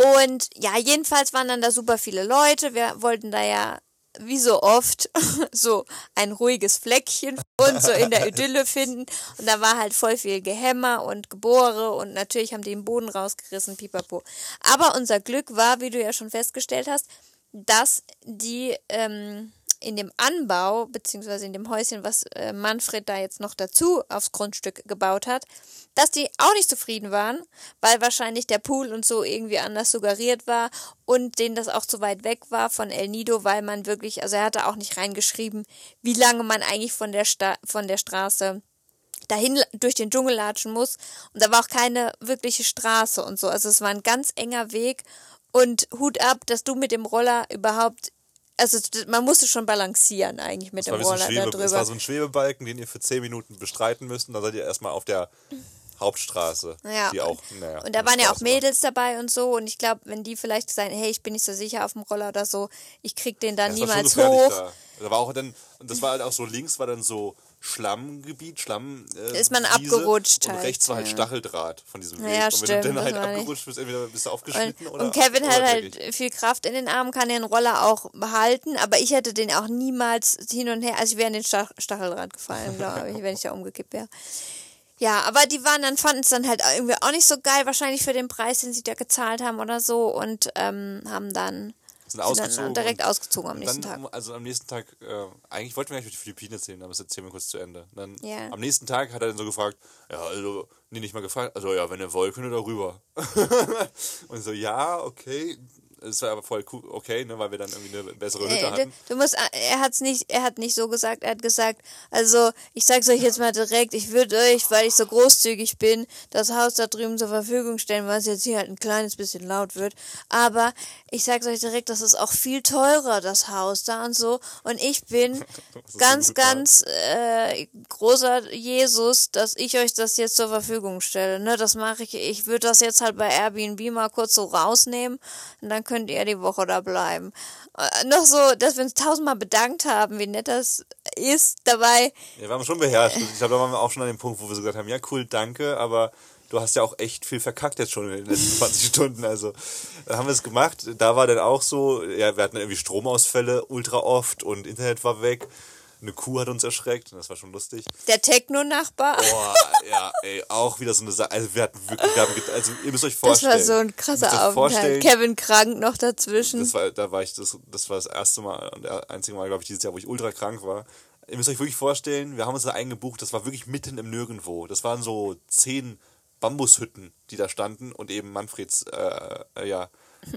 Und ja, jedenfalls waren dann da super viele Leute. Wir wollten da ja, wie so oft, so ein ruhiges Fleckchen und so in der Idylle finden. Und da war halt voll viel Gehämmer und Gebohre und natürlich haben die den Boden rausgerissen, pipapo. Aber unser Glück war, wie du ja schon festgestellt hast, dass die ähm, in dem Anbau, beziehungsweise in dem Häuschen, was äh, Manfred da jetzt noch dazu aufs Grundstück gebaut hat, dass die auch nicht zufrieden waren, weil wahrscheinlich der Pool und so irgendwie anders suggeriert war und denen das auch zu weit weg war von El Nido, weil man wirklich, also er hatte auch nicht reingeschrieben, wie lange man eigentlich von der, Sta von der Straße dahin durch den Dschungel latschen muss. Und da war auch keine wirkliche Straße und so. Also es war ein ganz enger Weg. Und Hut ab, dass du mit dem Roller überhaupt, also man musste schon balancieren eigentlich mit Das dem Roller da Schwebe, das war drüber. so ein Schwebebalken, den ihr für 10 Minuten bestreiten müsst. Und dann seid ihr erstmal auf der Hauptstraße. Ja. Die auch, naja, Und da waren ja auch Straße war. Mädels dabei und so. Und ich glaube, wenn die vielleicht sagen, hey, ich bin nicht so sicher auf dem Roller oder so, ich krieg den dann schon niemals hoch. Da. da war auch dann, und das war halt auch so, links war dann so Schlammgebiet, Schlamm. Äh, Ist man Wiese, abgerutscht Und halt, rechts war halt ja. Stacheldraht von diesem Weg. Ja, und wenn stimmt, du dann halt abgerutscht bist, entweder bist du Und, aufgeschnitten oder. und Kevin oder hat halt viel Kraft in den Armen, kann den Roller auch behalten, aber ich hätte den auch niemals hin und her, also ich wäre in den Stach Stacheldraht gefallen, glaube ich, wenn ich da umgekippt wäre. Ja, aber die waren dann, fanden es dann halt irgendwie auch nicht so geil, wahrscheinlich für den Preis, den sie da gezahlt haben oder so und ähm, haben dann, Sind sind ausgezogen dann direkt ausgezogen am nächsten dann, Tag. also am nächsten Tag, äh, eigentlich wollten wir eigentlich über die Philippinen erzählen, aber das erzählen wir kurz zu Ende. Dann, Ja. Am nächsten Tag hat er dann so gefragt, ja, also, nee, nicht mal gefragt, also ja, wenn ihr wollt, könnt ihr da rüber. und so, ja, okay. Das war aber voll cool, okay, ne, weil wir dann irgendwie eine bessere Hütte Äh, hatten. du musst, er hat's nicht, er hat nicht so gesagt, er hat gesagt, also ich sag's euch jetzt mal direkt, ich würde euch, weil ich so großzügig bin, das Haus da drüben zur Verfügung stellen, weil es jetzt hier halt ein kleines bisschen laut wird. Aber ich sag's euch direkt, das ist auch viel teurer, das Haus da und so. Und ich bin ganz, ganz äh, großer Jesus, dass ich euch das jetzt zur Verfügung stelle. Ne, das mache ich. Ich würde das jetzt halt bei Airbnb mal kurz so rausnehmen und dann könnt ihr die Woche da bleiben. Äh, noch so, dass wir uns tausendmal bedankt haben, wie nett das ist dabei. Ja, wir haben schon beherrscht. Ich glaube, da waren wir auch schon an dem Punkt, wo wir so gesagt haben, ja, cool, danke, aber du hast ja auch echt viel verkackt jetzt schon in den letzten 20 Stunden. Also, da haben wir es gemacht. Da war dann auch so, ja, wir hatten irgendwie Stromausfälle ultra oft und Internet war weg. Eine Kuh hat uns erschreckt und das war schon lustig. Der Techno-Nachbar. Boah, ja, ey, auch wieder so eine Sache. Also wir hatten wirklich, wir haben, also ihr müsst euch das vorstellen. war so ein krasser Aufenthalt. Kevin krank noch dazwischen. das war, da war ich, das, das war das erste Mal und der einzige Mal, glaube ich, dieses Jahr, wo ich ultra krank war. ihr müsst euch wirklich vorstellen, wir haben uns da eingebucht, das war wirklich mitten im Nirgendwo. Das waren so zehn Bambushütten, die da standen und eben Manfreds, äh, äh, ja,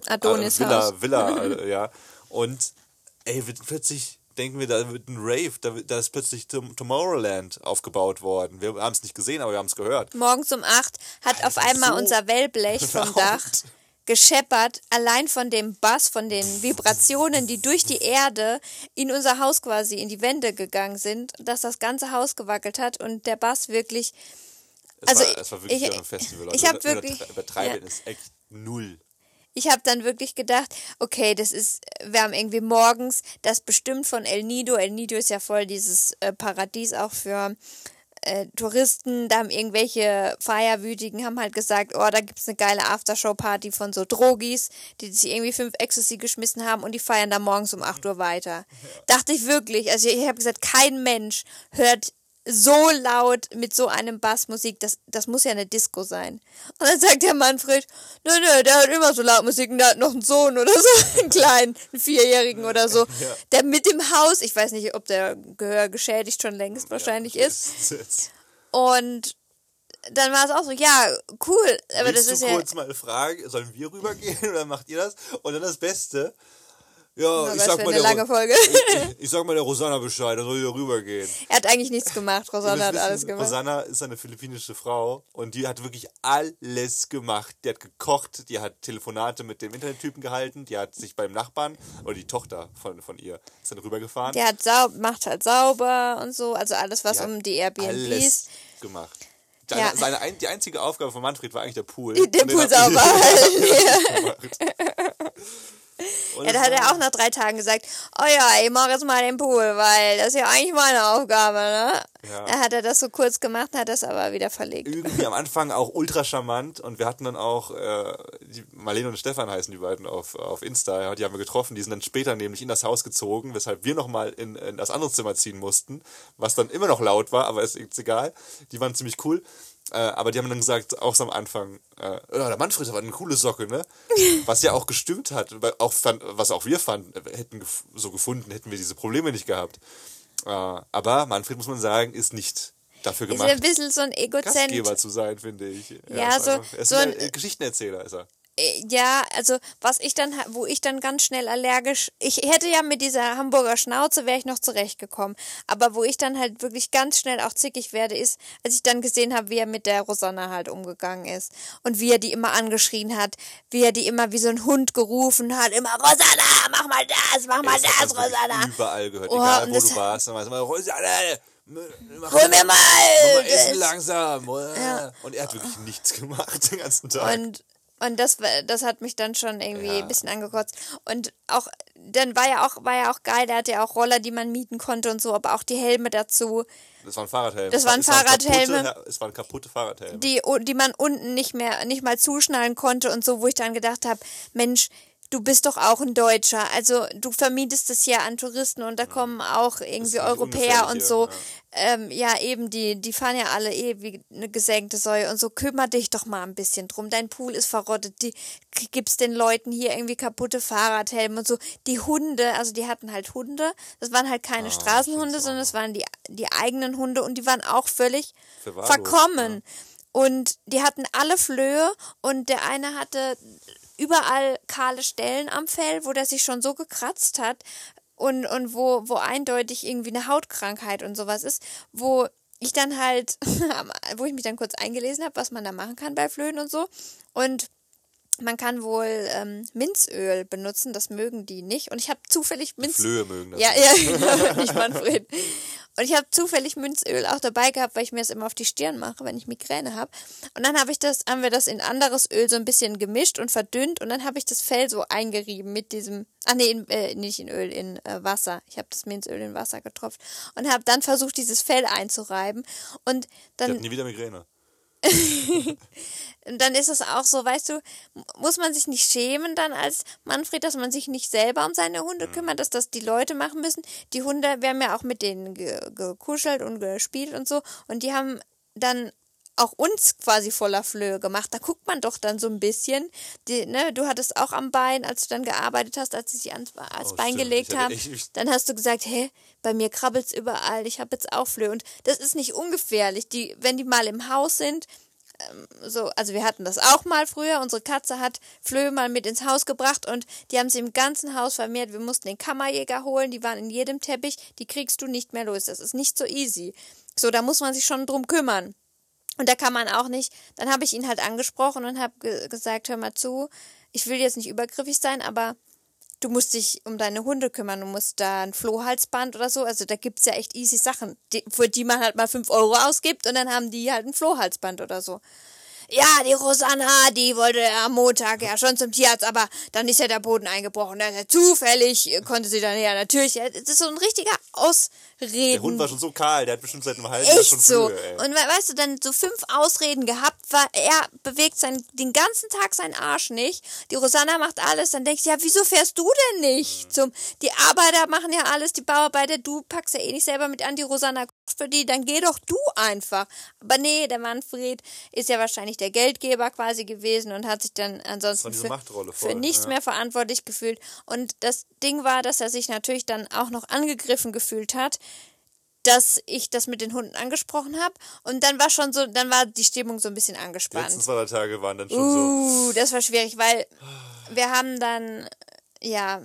Adonis äh, Villa, Haus. Villa, äh, ja. Und ey, wird plötzlich denken wir, da wird ein Rave, da, da ist plötzlich Tom Tomorrowland aufgebaut worden. Wir haben es nicht gesehen, aber wir haben es gehört. Morgens um 8 hat auf Alter, einmal so unser Wellblech vom. Dach gescheppert, allein von dem Bass, von den Vibrationen, die durch die Erde in unser Haus quasi in die Wände gegangen sind, dass das ganze Haus gewackelt hat und der Bass wirklich Es, Also war, es war wirklich ich- ein Festival. ich hab Also, wirklich- Übertreiben ja. ist echt null. Ich habe dann wirklich gedacht, okay, das ist, wir haben irgendwie morgens das bestimmt von El Nido. El Nido ist ja voll dieses äh, Paradies auch für äh, Touristen. Da haben irgendwelche Feierwütigen haben halt gesagt, oh, da gibt's eine geile Aftershow-Party von so Drogis, die sich irgendwie fünf Ecstasy geschmissen haben und die feiern da morgens um 8 Uhr weiter. Dachte ich wirklich. Also ich habe gesagt, kein Mensch hört so laut mit so einem Bass Musik, das, das muss ja eine Disco sein. Und dann sagt der Manfred, nö, nö, der hört immer so laut Musik und der hat noch einen Sohn oder so, einen kleinen, einen Vierjährigen oder so, Ja. der mit im Haus, ich weiß nicht, ob der Gehör geschädigt schon längst wahrscheinlich ist. ist. Und dann war es auch so, ja, cool, aber Willst das ist du ja, kurz mal fragen, sollen wir rübergehen oder macht ihr das? Und dann das Beste, ja, Na, ich sag mal der, lange Folge. ich, ich sag mal der Rosanna Bescheid, dann soll die da rübergehen. er hat eigentlich nichts gemacht, Rosanna hat alles gemacht. Rosanna ist eine philippinische Frau und die hat wirklich alles gemacht. Die hat gekocht, die hat Telefonate mit dem Internettypen gehalten, die hat sich beim Nachbarn, oder die Tochter von, von ihr, ist dann rübergefahren. Der hat saub, macht halt sauber und so, also alles, was Die um die Airbnbs. Alles gemacht. Seine, Ja. seine ein, die einzige Aufgabe von Manfred war eigentlich der Pool. Den Pool sauber ja. Und Ja, da hat er auch nach drei Tagen gesagt, oh ja, ich mache jetzt mal den Pool, weil das ist ja eigentlich meine Aufgabe, ne? Ja. Dann hat er das so kurz gemacht, hat das aber wieder verlegt. irgendwie am Anfang auch ultra charmant und wir hatten dann auch, äh, die Marlene und Stefan heißen die beiden auf, auf Insta, die haben wir getroffen, die sind dann später nämlich in das Haus gezogen, weshalb wir nochmal in, in das andere Zimmer ziehen mussten, was dann immer noch laut war, aber ist egal. Die waren ziemlich cool. Äh, aber die haben dann gesagt, auch so am Anfang, äh, ja, der Manfred war eine coole Socke, ne? Was ja auch gestimmt hat, weil auch fand, was auch wir fanden, hätten gef so gefunden, hätten wir diese Probleme nicht gehabt. Äh, aber Manfred, muss man sagen, ist nicht dafür Ist gemacht. ein bisschen so ein Gastgeber Egozent. zu sein, finde ich. Ja, ist so- er ist so ein, ein- äh, Geschichtenerzähler, ist er. Äh, Ja, also was ich dann, wo ich dann ganz schnell allergisch, ich hätte ja mit dieser Hamburger Schnauze wäre ich noch zurechtgekommen, aber wo ich dann halt wirklich ganz schnell auch zickig werde, ist, als ich dann gesehen habe, wie er mit der Rosanna halt umgegangen ist und wie er die immer angeschrien hat, wie er die immer wie so ein Hund gerufen hat, immer Rosanna, mach mal das, mach mal Das das, Rosanna. Überall gehört, Oh, egal wo du warst. Dann war es immer, Rosanna, mach Hol mir mal mal. Essen langsam. Ja. Und er hat wirklich nichts gemacht den ganzen Tag. Und, und das, das hat mich dann schon irgendwie Ja. ein bisschen angekotzt. Und auch, dann war ja auch, war ja auch geil, der hatte ja auch Roller, die man mieten konnte und so, aber auch die Helme dazu, das waren Fahrradhelme. Das waren es waren Fahrradhelme. Kaputte, es waren kaputte Fahrradhelme. die, die man unten nicht mehr, nicht mal zuschnallen konnte und so, wo ich dann gedacht habe, Mensch, du bist doch auch ein Deutscher. Also du vermietest es ja an Touristen und da kommen auch irgendwie Europäer und so. ja. Ähm, ja, eben, die, die fahren ja alle eh wie eine gesenkte Säue und so. Kümmer dich doch mal ein bisschen drum. Dein Pool ist verrottet. Die gibst den Leuten hier irgendwie kaputte Fahrradhelme und so. Die Hunde, also die hatten halt Hunde. Das waren halt keine Straßenhunde, find's auch sondern es waren die, die eigenen Hunde und die waren auch völlig verkommen. Und die hatten alle Flöhe und der eine hatte überall kahle Stellen am Fell, wo der sich schon so gekratzt hat und, und wo, wo eindeutig irgendwie eine Hautkrankheit und sowas ist, wo ich dann halt, wo ich mich dann kurz eingelesen habe, was man da machen kann bei Flöhen und so. Und man kann wohl ähm, Minzöl benutzen, das mögen die nicht. Und ich habe zufällig Minz Flöhe mögen das ja, ja, nicht Manfred. Und ich habe zufällig Minzöl auch dabei gehabt, weil ich mir das immer auf die Stirn mache, wenn ich Migräne habe. Und dann habe ich das, haben wir das in anderes Öl so ein bisschen gemischt und verdünnt und dann habe ich das Fell so eingerieben mit diesem, ach nee, in, äh, nicht in Öl, in äh, Wasser. Ich habe das Minzöl in Wasser getropft und habe dann versucht, dieses Fell einzureiben. Und Ich dann hab nie wieder Migräne. dann ist es auch so, weißt du, muss man sich nicht schämen dann als Manfred, dass man sich nicht selber um seine Hunde kümmert, dass das die Leute machen müssen. Die Hunde, wir haben ja auch mit denen ge gekuschelt und gespielt und so und die haben dann auch uns quasi voller Flöhe gemacht. Da guckt man doch dann so ein bisschen. Die, ne, du hattest auch am Bein, als du dann gearbeitet hast, als sie sich ans, ans Oh, Bein stimmt. gelegt Ich haben. echt- ich- Dann hast du gesagt, hä, bei mir krabbelt's überall, ich habe jetzt auch Flöhe. Und das ist nicht ungefährlich. Die, wenn die mal im Haus sind, ähm, so, also wir hatten das auch mal früher. Unsere Katze hat Flöhe mal mit ins Haus gebracht und die haben sie im ganzen Haus vermehrt. Wir mussten den Kammerjäger holen, die waren in jedem Teppich, die kriegst du nicht mehr los. Das ist nicht so easy. So, da muss man sich schon drum kümmern. Und da kann man auch nicht, dann habe ich ihn halt angesprochen und habe ge gesagt, hör mal zu, ich will jetzt nicht übergriffig sein, aber du musst dich um deine Hunde kümmern, du musst da ein Flohhalsband oder so, also da gibt's ja echt easy Sachen, die, für die man halt mal 5 Euro ausgibt und dann haben die halt ein Flohhalsband oder so. Ja, die Rosanna, die wollte am Montag ja schon zum Tierarzt, aber dann ist ja der Boden eingebrochen. Ja zufällig konnte sie dann ja natürlich. Das ist so ein richtiger Ausreden. Der Hund war schon so kahl, der hat bestimmt seit einem halben Jahr schon so. Ey. Und we- weißt du, dann so fünf Ausreden gehabt, war er bewegt sein, den ganzen Tag seinen Arsch nicht. Die Rosanna macht alles, dann denkst du, ja, wieso fährst du denn nicht? Zum, die Arbeiter machen ja alles, die Bauarbeiter, du packst ja eh nicht selber mit an, die Rosanna kocht für die, dann geh doch du einfach. Aber nee, der Manfred ist ja wahrscheinlich der Geldgeber quasi gewesen und hat sich dann ansonsten für, für nichts ja. mehr verantwortlich gefühlt. Und das Ding war, dass er sich natürlich dann auch noch angegriffen gefühlt hat dass ich das mit den Hunden angesprochen habe und dann war schon so, dann war die Stimmung so ein bisschen Die angespannt. letzten zwei Tage waren dann schon so. Uh, das war schwierig, weil wir haben dann, ja,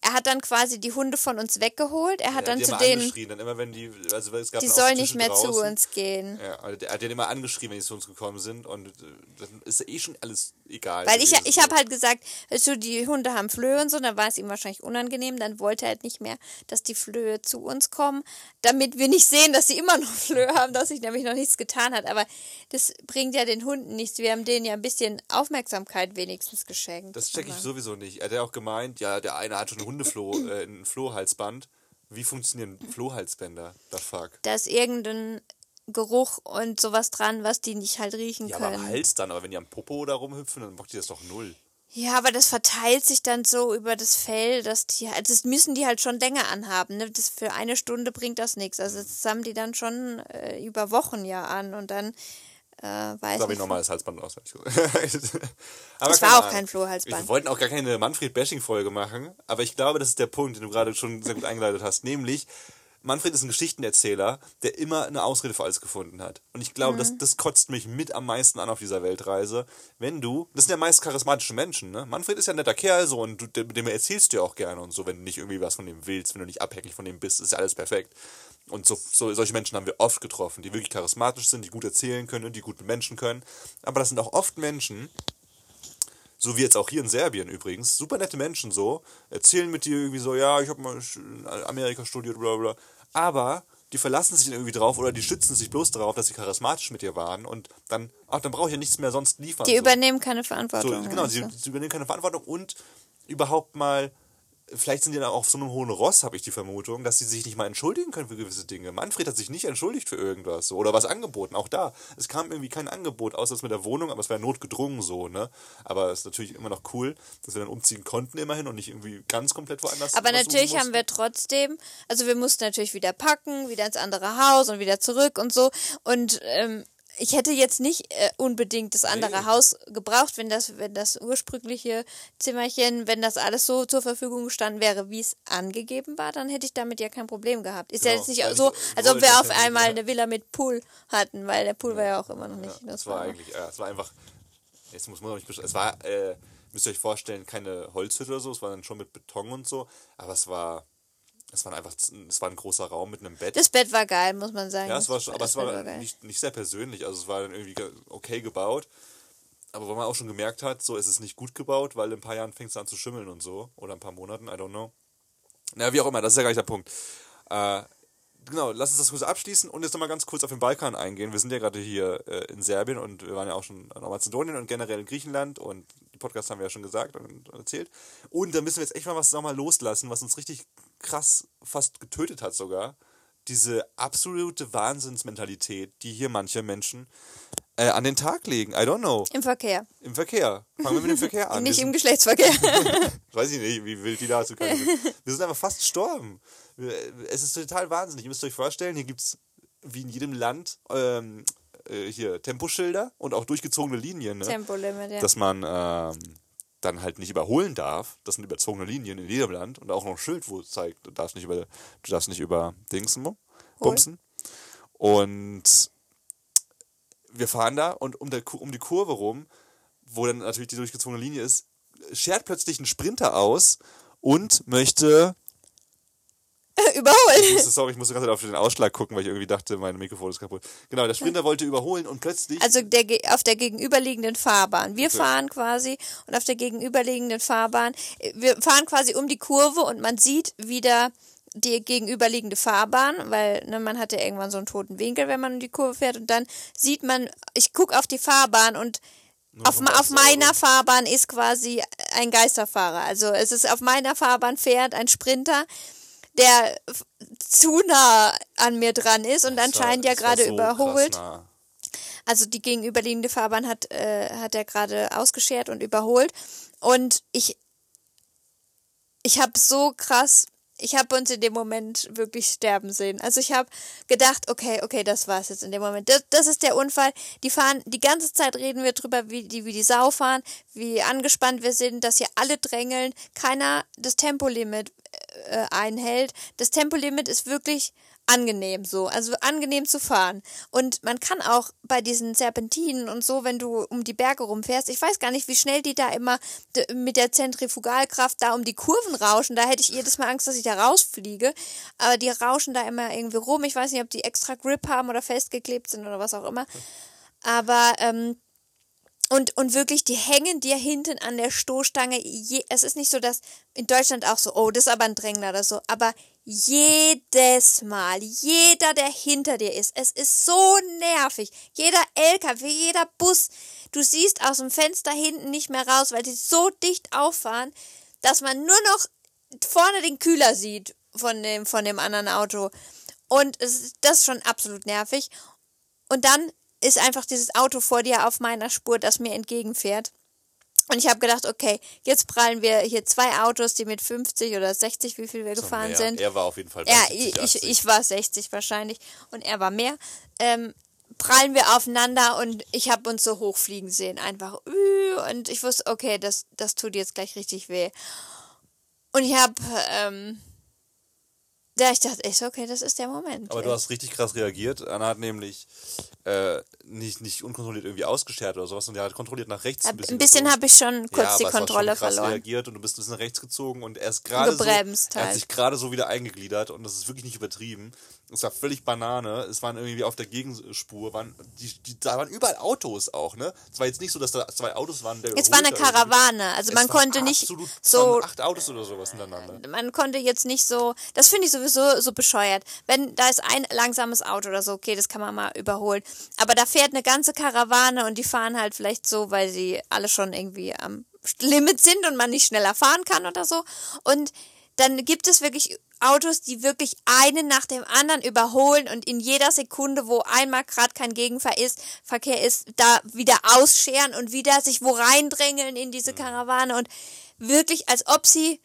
er hat dann quasi die Hunde von uns weggeholt. Er hat Ja, dann zu denen, dann immer wenn die, also es gab die sollen so nicht mehr zu draußen. uns gehen. Ja, also der hat den immer angeschrien, wenn die zu uns gekommen sind und äh, dann ist ja eh schon alles egal. Weil ich, ich habe halt gesagt, so die Hunde haben Flöhe und so, dann war es ihm wahrscheinlich unangenehm, dann wollte er halt nicht mehr, dass die Flöhe zu uns kommen, damit wir nicht sehen, dass sie immer noch Flöhe haben, dass sich nämlich noch nichts getan hat. Aber das bringt ja den Hunden nichts. Wir haben denen ja ein bisschen Aufmerksamkeit wenigstens geschenkt. Das check ich sowieso nicht. Er hat ja auch gemeint, ja, der eine hat schon Hundefloh, äh, ein Flohhalsband. Wie funktionieren Flohhalsbänder? The fuck. Da ist irgendein Geruch und sowas dran, was die nicht halt riechen Ja, aber können. am Hals dann, aber wenn die am Popo da rumhüpfen, dann bockt die das doch null. Ja, aber das verteilt sich dann so über das Fell, dass die halt, das müssen die halt schon länger anhaben. Ne? Das für eine Stunde bringt das nichts. Also das haben die dann schon äh, über Wochen ja an und dann äh, weiß habe ich das Halsband aus. aber Es war auch Ahnung. kein Flohhalsband. Wir wollten auch gar keine Manfred-Bashing-Folge machen, aber ich glaube, das ist der Punkt, den du gerade schon sehr gut eingeleitet hast. Nämlich, Manfred ist ein Geschichtenerzähler, der immer eine Ausrede für alles gefunden hat. Und ich glaube, Mhm. das, das kotzt mich mit am meisten an auf dieser Weltreise. Wenn du, das sind ja meist charismatische Menschen, ne? Manfred ist ja ein netter Kerl so und du, dem dem erzählst du ja auch gerne und so, wenn du nicht irgendwie was von dem willst, wenn du nicht abhängig von dem bist, ist ja alles perfekt. Und so, so, solche Menschen haben wir oft getroffen, die wirklich charismatisch sind, die gut erzählen können und die gut mit Menschen können. Aber das sind auch oft Menschen, so wie jetzt auch hier in Serbien übrigens, super nette Menschen so, erzählen mit dir irgendwie so, ja, ich habe mal in Amerika studiert, bla bla. Aber die verlassen sich dann irgendwie drauf oder die schützen sich bloß darauf, dass sie charismatisch mit dir waren und dann, ach, dann brauche ich ja nichts mehr sonst liefern. Die so. übernehmen keine So, Verantwortung. genau, meinst sie, sie übernehmen keine Verantwortung und überhaupt mal, vielleicht sind die dann auch auf so einem hohen Ross, habe ich die Vermutung, dass sie sich nicht mal entschuldigen können für gewisse Dinge. Manfred hat sich nicht entschuldigt für irgendwas so, oder was angeboten, auch da. Es kam irgendwie kein Angebot, außer das mit der Wohnung, aber es war notgedrungen so, ne? Aber es ist natürlich immer noch cool, dass wir dann umziehen konnten immerhin und nicht irgendwie ganz komplett woanders Aber natürlich haben wir trotzdem, also wir mussten natürlich wieder packen, wieder ins andere Haus und wieder zurück und so. Und ähm, ich hätte jetzt nicht äh, unbedingt das andere Nee. Haus gebraucht, wenn das, wenn das ursprüngliche Zimmerchen, wenn das alles so zur Verfügung gestanden wäre, wie es angegeben war, dann hätte ich damit ja kein Problem gehabt. Ist ja Genau, jetzt nicht weil so, als ob wir das auf ja einmal ja. eine Villa mit Pool hatten, weil der Pool war ja auch immer noch nicht. Ja, das war eigentlich, ja, es war einfach, jetzt muss man nicht es war, äh, müsst ihr euch vorstellen, keine Holzhütte oder so, es war dann schon mit Beton und so, aber es war, es war einfach, es war ein großer Raum mit einem Bett. Das Bett war geil, muss man sagen. ja, es war schon, aber es war geil. nicht, nicht sehr persönlich, also es war dann irgendwie ge- okay gebaut, aber wo man auch schon gemerkt hat, so, es ist nicht gut gebaut, weil in ein paar Jahren fängt es an zu schimmeln und so, oder ein paar Monaten, I don't know. Na, wie auch immer, das ist ja gar nicht der Punkt. Äh, genau, lass uns das kurz abschließen und jetzt nochmal ganz kurz auf den Balkan eingehen. Wir sind ja gerade hier äh, in Serbien und wir waren ja auch schon in Mazedonien und generell in Griechenland und die Podcasts haben wir ja schon gesagt und erzählt. Und da müssen wir jetzt echt mal was nochmal loslassen, was uns richtig krass fast getötet hat sogar. Diese absolute Wahnsinnsmentalität, die hier manche Menschen äh, an den Tag legen. I don't know. Im Verkehr. Im Verkehr. Fangen wir mit dem Verkehr an. Nicht im Geschlechtsverkehr. Weiß ich nicht, wie wild die dazu können. Wir sind einfach fast gestorben. Es ist total wahnsinnig. Ihr müsst euch vorstellen, hier gibt es wie in jedem Land ähm, äh, hier Temposchilder und auch durchgezogene Linien, ne? Tempolimit, ja. dass man ähm, dann halt nicht überholen darf. Das sind überzogene Linien in jedem Land und auch noch ein Schild, wo es zeigt, du darfst nicht über, du darfst nicht über Dingsen bumsen. Und wir fahren da und um, der, um die Kurve rum, wo dann natürlich die durchgezogene Linie ist, schert plötzlich ein Sprinter aus und möchte Überholen. sorry, ich musste gerade auf den Ausschlag gucken, weil ich irgendwie dachte, mein Mikrofon ist kaputt. Genau, der Sprinter wollte überholen und plötzlich. Also der, auf der gegenüberliegenden Fahrbahn. Wir Okay. fahren quasi und auf der gegenüberliegenden Fahrbahn, äh, wir fahren quasi um die Kurve und man sieht wieder die gegenüberliegende Fahrbahn, weil ne, man hat ja irgendwann so einen toten Winkel, wenn man um die Kurve fährt und dann sieht man, ich gucke auf die Fahrbahn und auf, auf meiner. Fahrbahn ist quasi ein Geisterfahrer. Also es ist auf meiner Fahrbahn fährt ein Sprinter, der zu nah an mir dran ist und Das war- anscheinend ja gerade so überholt. nah. Also die gegenüberliegende Fahrbahn hat, äh, hat er gerade ausgeschert und überholt. Und ich, ich habe so krass, ich habe uns in dem Moment wirklich sterben sehen. Also ich habe gedacht, okay, okay, das war's jetzt in dem Moment. Das, das ist der Unfall. Die fahren, die ganze Zeit reden wir drüber, wie die, wie die Sau fahren, wie angespannt wir sind, dass hier alle drängeln, keiner das Tempolimit äh, einhält. Das Tempolimit ist wirklich angenehm so, also angenehm zu fahren. Und man kann auch bei diesen Serpentinen und so, wenn du um die Berge rumfährst, ich weiß gar nicht, wie schnell die da immer mit der Zentrifugalkraft da um die Kurven rauschen. Da hätte ich jedes Mal Angst, dass ich da rausfliege. Aber die rauschen da immer irgendwie rum. Ich weiß nicht, ob die extra Grip haben oder festgeklebt sind oder was auch immer. Aber ähm, und, und wirklich, die hängen dir hinten an der Stoßstange. Je, es ist nicht so, dass in Deutschland auch so, oh, das ist aber ein Drängler oder so. Aber jedes Mal, jeder, der hinter dir ist, es ist so nervig. Jeder LKW, jeder Bus, du siehst aus dem Fenster hinten nicht mehr raus, weil die so dicht auffahren, dass man nur noch vorne den Kühler sieht von dem, von dem anderen Auto. Und es, das ist schon absolut nervig. Und dann ist einfach dieses Auto vor dir auf meiner Spur, das mir entgegenfährt. Und ich habe gedacht, okay, jetzt prallen wir hier zwei Autos, die mit 50 oder 60, wie viel wir gefahren mehr. sind. Er war auf jeden Fall Ja, 70, ich, 80. ich war 60 wahrscheinlich und er war mehr. Ähm, prallen wir aufeinander und ich habe uns so hochfliegen sehen. Einfach, und ich wusste, okay, das, das tut jetzt gleich richtig weh. Und ich habe, ähm, ja, ich dachte, echt, okay, das ist der Moment. Aber du hast richtig krass reagiert. Anna hat nämlich äh, nicht, nicht unkontrolliert irgendwie ausgeschert oder sowas, sondern er hat kontrolliert nach rechts Hab- ein bisschen. ein bisschen habe ich schon kurz ja, die Kontrolle krass verloren. reagiert und du bist ein bisschen rechts gezogen und er ist gerade so, er hat halt. sich gerade so wieder eingegliedert und das ist wirklich nicht übertrieben. Es war völlig Banane. Es waren irgendwie auf der Gegenspur, waren, die, die, da waren überall Autos auch, ne? Es war jetzt nicht so, dass da zwei Autos waren. Der Es war eine irgendwie. Karawane, also man konnte nicht so acht Autos oder sowas hintereinander. man konnte jetzt nicht so, das finde ich sowieso so bescheuert. Wenn da ist ein langsames Auto oder so, okay, das kann man mal überholen. Aber da fährt eine ganze Karawane und die fahren halt vielleicht so, weil sie alle schon irgendwie am Limit sind und man nicht schneller fahren kann oder so. Und dann gibt es wirklich Autos, die wirklich einen nach dem anderen überholen und in jeder Sekunde, wo einmal gerade kein Gegenverkehr ist, Verkehr ist, da wieder ausscheren und wieder sich wo reindrängeln in diese Karawane und wirklich, als ob sie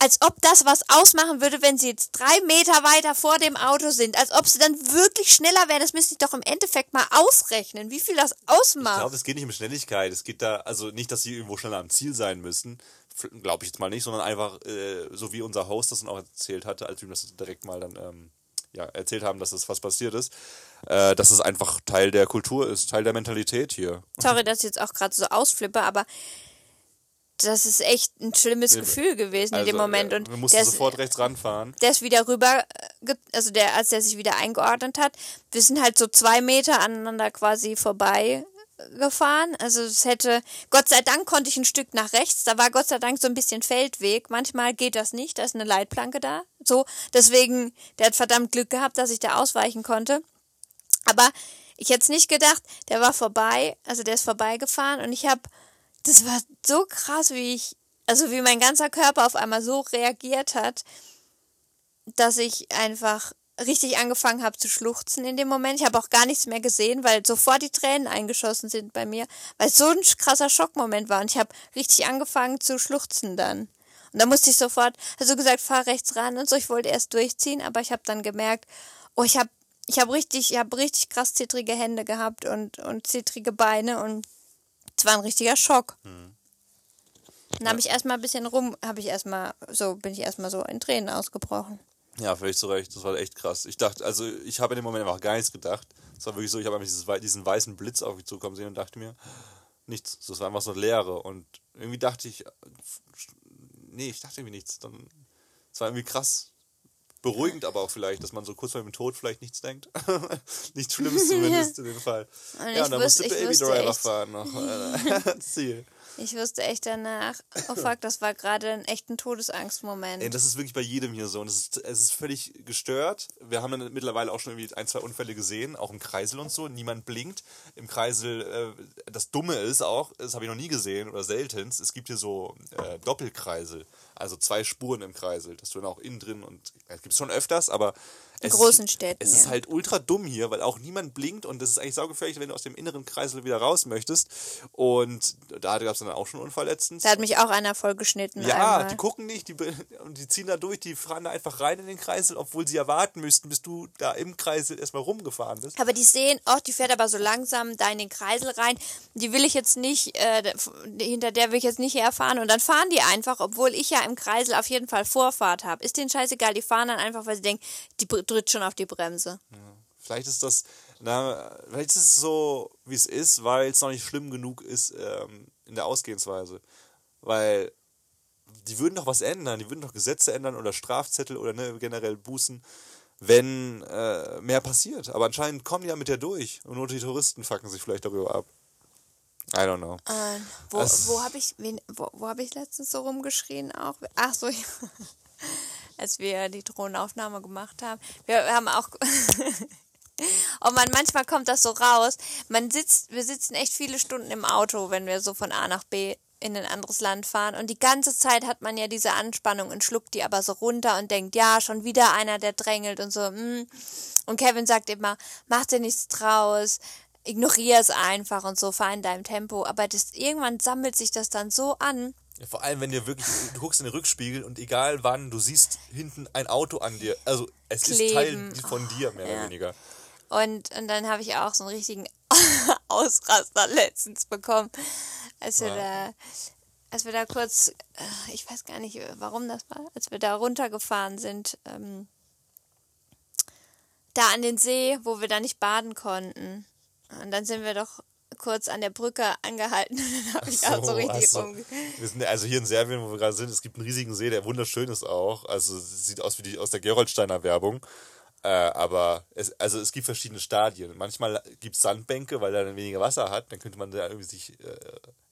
als ob das was ausmachen würde, wenn sie jetzt drei Meter weiter vor dem Auto sind, als ob sie dann wirklich schneller wären. Das müsste ich doch im Endeffekt mal ausrechnen, wie viel das Ich ausmacht. glaube, es geht nicht um Schnelligkeit. Es geht da, also nicht, dass sie irgendwo schneller am Ziel sein müssen. Glaube ich jetzt mal nicht, sondern einfach, äh, so wie unser Host das dann auch erzählt hatte, als wir ihm das direkt mal dann ähm, ja, erzählt haben, dass das was passiert ist, äh, dass es einfach Teil der Kultur ist, Teil der Mentalität hier. Sorry, dass ich jetzt auch gerade so ausflippe, aber das ist echt ein schlimmes Gefühl gewesen in dem Moment. äh, Und wir mussten ist, sofort rechts ranfahren. der ist wieder rüber, äh, also der, als der sich wieder eingeordnet hat, wir sind halt so zwei Meter aneinander quasi vorbei gefahren. Also es hätte, Gott sei Dank konnte ich ein Stück nach rechts, da war Gott sei Dank so ein bisschen Feldweg. Manchmal geht das nicht, da ist eine Leitplanke da. So, deswegen, der hat verdammt Glück gehabt, dass ich da ausweichen konnte. Aber ich hätte es nicht gedacht, der war vorbei, also der ist vorbeigefahren und ich habe, das war so krass, wie ich, also wie mein ganzer Körper auf einmal so reagiert hat, dass ich einfach richtig angefangen habe zu schluchzen in dem Moment. Ich habe auch gar nichts mehr gesehen, weil sofort die Tränen eingeschossen sind bei mir, weil es so ein krasser Schockmoment war und ich habe richtig angefangen zu schluchzen dann. Und da musste ich sofort, also gesagt, fahr rechts ran und so, ich wollte erst durchziehen, aber ich habe dann gemerkt, oh, ich habe ich habe richtig, ich habe richtig krass zittrige Hände gehabt und, und zittrige Beine und es war ein richtiger Schock. Hm. Dann habe ich erstmal ein bisschen rum, habe ich erstmal, so bin ich erstmal so in Tränen ausgebrochen. Ja, völlig zu Recht. Das war echt krass. Ich dachte, also ich habe in dem Moment einfach gar nichts gedacht. Es war wirklich so, ich habe einfach diesen weißen Blitz auf mich zukommen sehen und dachte mir, nichts. Das war einfach so Leere. Und irgendwie dachte ich, äh, nee, ich dachte irgendwie nichts. Dann, es war irgendwie krass. Beruhigend aber auch vielleicht, dass man so kurz vor dem Tod vielleicht nichts denkt. nichts Schlimmes zumindest in dem Fall. Und ja, und dann wusste- musste Baby Driver fahren noch. Ziel. Ich wusste echt danach, oh fuck, das war gerade ein echten Todesangstmoment. Ey, das ist wirklich bei jedem hier so. Und es ist, es ist völlig gestört. Wir haben dann mittlerweile auch schon irgendwie ein, zwei Unfälle gesehen, auch im Kreisel und so. Niemand blinkt. Im Kreisel, äh, das Dumme ist auch, das habe ich noch nie gesehen oder selten, es gibt hier so äh, Doppelkreisel. Also zwei Spuren im Kreisel, dass du dann auch innen drin und das gibt es schon öfters, aber es großen ist, Städten, Es ist ja. halt ultra dumm hier, weil auch niemand blinkt und das ist eigentlich saugefährlich, wenn du aus dem inneren Kreisel wieder raus möchtest. Und da gab es dann auch schon einen Unfall letztens. Da hat mich auch einer vollgeschnitten. Ja, einmal. die gucken nicht, die, und die ziehen da durch, die fahren da einfach rein in den Kreisel, obwohl sie erwarten müssten, bis du da im Kreisel erstmal rumgefahren bist. Aber die sehen, oh, die fährt aber so langsam da in den Kreisel rein. Die will ich jetzt nicht, äh, hinter der will ich jetzt nicht herfahren. Und dann fahren die einfach, obwohl ich ja im Kreisel auf jeden Fall Vorfahrt habe. Ist denen scheißegal, die fahren dann einfach, weil sie denken, die tritt schon auf die Bremse. Vielleicht ist das, na, vielleicht ist es so, wie es ist, weil es noch nicht schlimm genug ist ähm, in der Ausgehensweise. Weil die würden doch was ändern, die würden doch Gesetze ändern oder Strafzettel oder ne, generell Bußen, wenn äh, mehr passiert. Aber anscheinend kommen die ja mit der durch und nur die Touristen fucken sich vielleicht darüber ab. I don't know. Äh, wo wo habe ich, wen, wo, wo hab ich letztens so rumgeschrien auch? Ach so, ja. Als wir die Drohnenaufnahme gemacht haben. Wir haben auch. Oh man, manchmal kommt das so raus. Man sitzt, wir sitzen echt viele Stunden im Auto, wenn wir so von A nach B in ein anderes Land fahren. Und die ganze Zeit hat man ja diese Anspannung und schluckt die aber so runter und denkt, ja, schon wieder einer, der drängelt und so. Mm. Und Kevin sagt immer, mach dir nichts draus, ignoriere es einfach und so, fahr in deinem Tempo. Aber das, irgendwann sammelt sich das dann so an. Ja, vor allem, wenn dir wirklich, du guckst in den Rückspiegel und egal wann, du siehst hinten ein Auto an dir. Also es Kleben. ist Teil von dir, mehr oder ja. weniger. Und, und dann habe ich auch so einen richtigen Ausraster letztens bekommen, als wir Ja. da, als wir da kurz, äh, ich weiß gar nicht, warum das war, als wir da runtergefahren sind, ähm, da an den See, wo wir da nicht baden konnten. Und dann sind wir doch kurz an der Brücke angehalten und dann habe ich auch so richtig also, rum. wir sind also hier in Serbien, wo wir gerade sind, es gibt einen riesigen See, der wunderschön ist auch. Also sieht aus wie die aus der Geroldsteiner Werbung. Äh, aber es, also es gibt verschiedene Stadien. Manchmal gibt es Sandbänke, weil er dann weniger Wasser hat. Dann könnte man da irgendwie sich äh,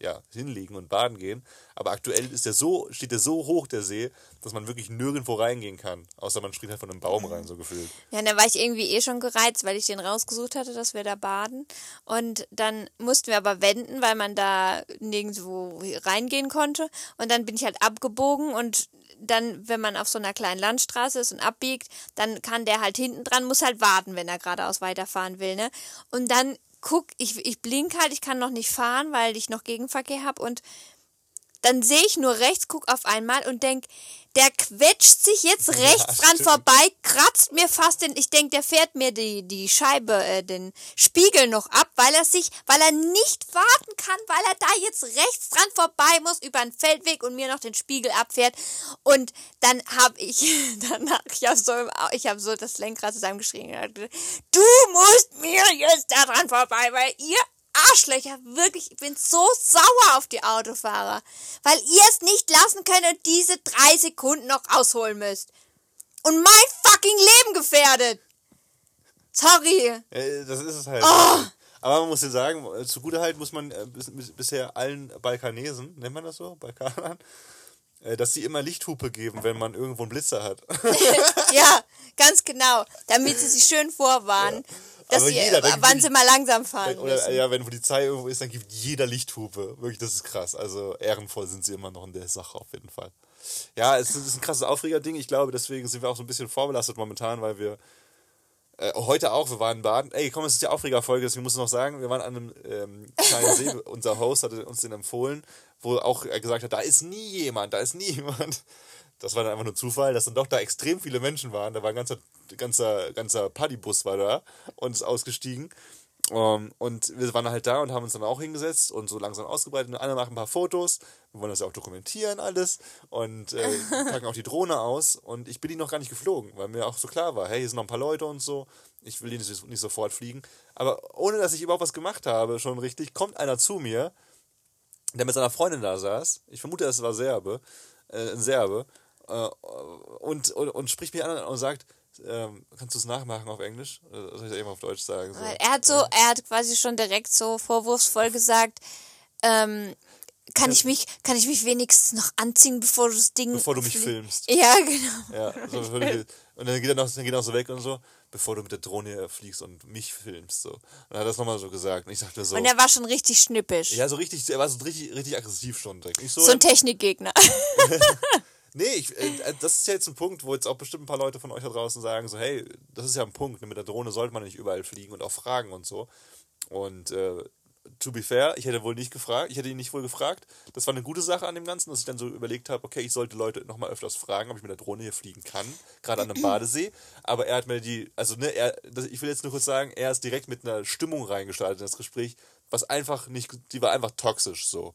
ja, hinlegen und baden gehen. Aber aktuell ist der so, steht der so hoch, der See, dass man wirklich nirgendwo reingehen kann. Außer man springt halt von einem Baum rein, so gefühlt. Ja, und dann war ich irgendwie eh schon gereizt, weil ich den rausgesucht hatte, dass wir da baden. Und dann mussten wir aber wenden, weil man da nirgendwo reingehen konnte. Und dann bin ich halt abgebogen und dann, wenn man auf so einer kleinen Landstraße ist und abbiegt, dann kann der halt hinten dran, muss halt warten, wenn er geradeaus weiterfahren will, ne? Und dann guck, ich, ich blink halt, ich kann noch nicht fahren, weil ich noch Gegenverkehr habe und dann sehe ich nur rechts, guck auf einmal und denk, der quetscht sich jetzt rechts dran stimmt. vorbei, kratzt mir fast den, ich denk, der fährt mir die, die Scheibe, äh, den Spiegel noch ab, weil er sich, weil er nicht warten kann, weil er da jetzt rechts dran vorbei muss über einen Feldweg und mir noch den Spiegel abfährt. Und dann hab ich danach, ich hab so, ich habe so das Lenkrad zusammengeschrien. hab Du musst mir jetzt da dran vorbei, weil ihr Arschlöcher, wirklich, ich bin so sauer auf die Autofahrer, weil ihr es nicht lassen könnt und diese drei Sekunden noch ausholen müsst. Und mein fucking Leben gefährdet. Sorry. Äh, das ist es halt. Oh! Aber man muss ja sagen, äh, zugutehalten muss man äh, bis, bis, bisher allen Balkanesen, nennt man das so, Balkanern, dass sie immer Lichthupe geben, wenn man irgendwo einen Blitzer hat. Ja, ganz genau. Damit sie sich schön vorwarnen, dass sie, jeder, dann wann sie mal langsam fahren Oder müssen. ja, wenn Polizei irgendwo ist, dann gibt jeder Lichthupe. Wirklich, das ist krass. Also ehrenvoll sind sie immer noch in der Sache auf jeden Fall. Ja, es ist ein krasses Aufregerding. Ich glaube, deswegen sind wir auch so ein bisschen vorbelastet momentan, weil wir äh, heute auch, wir waren in Baden. Ey, komm, es ist die Aufregerfolge, deswegen muss ich noch sagen, wir waren an einem ähm, kleinen See. Unser Host hatte uns den empfohlen, wo auch er gesagt hat, da ist nie jemand, da ist nie jemand. Das war dann einfach nur Zufall, dass dann doch da extrem viele Menschen waren. Da war ein ganzer ganzer, Partybus war da und ist ausgestiegen. Um, und wir waren halt da und haben uns dann auch hingesetzt und so langsam ausgebreitet. Und einer macht ein paar Fotos. Wir wollen das ja auch dokumentieren, alles. Und äh, packen auch die Drohne aus. Und ich bin die noch gar nicht geflogen, weil mir auch so klar war, hey, hier sind noch ein paar Leute und so. Ich will die nicht, nicht sofort fliegen. Aber ohne dass ich überhaupt was gemacht habe, schon richtig, kommt einer zu mir, der mit seiner Freundin da saß. Ich vermute, es war Serbe. Äh, ein Serbe. Äh, und, und, und spricht mich an und sagt, ähm, kannst du es nachmachen auf Englisch? Oder soll ich das eben auf Deutsch sagen? So. Er hat so, er hat quasi schon direkt so vorwurfsvoll gesagt, ähm, kann ich mich, kann ich mich wenigstens noch anziehen, bevor du das Ding. Bevor du mich filmst. Ja, genau. Ja, so und dann geht er noch, dann geht er noch so weg und so, bevor du mit der Drohne fliegst und mich filmst. So. Und dann hat er das nochmal so gesagt. Und ich dachte so. Und er war schon richtig schnippisch. ja, so richtig, er war so richtig, richtig aggressiv schon direkt. So, so ein Technikgegner. Nee, ich, äh, das ist ja jetzt ein Punkt, wo jetzt auch bestimmt ein paar Leute von euch da draußen sagen, so, hey, das ist ja ein Punkt, ne, mit der Drohne sollte man nicht überall fliegen und auch fragen und so. Und äh, to be fair, ich hätte wohl nicht gefragt, ich hätte ihn nicht wohl gefragt. Das war eine gute Sache an dem Ganzen, dass ich dann so überlegt habe, okay, ich sollte Leute nochmal öfters fragen, ob ich mit der Drohne hier fliegen kann, gerade an einem Badesee. Aber er hat mir die, also ne, er, ich will jetzt nur kurz sagen, er ist direkt mit einer Stimmung reingestartet in das Gespräch, was einfach nicht, die war einfach toxisch so.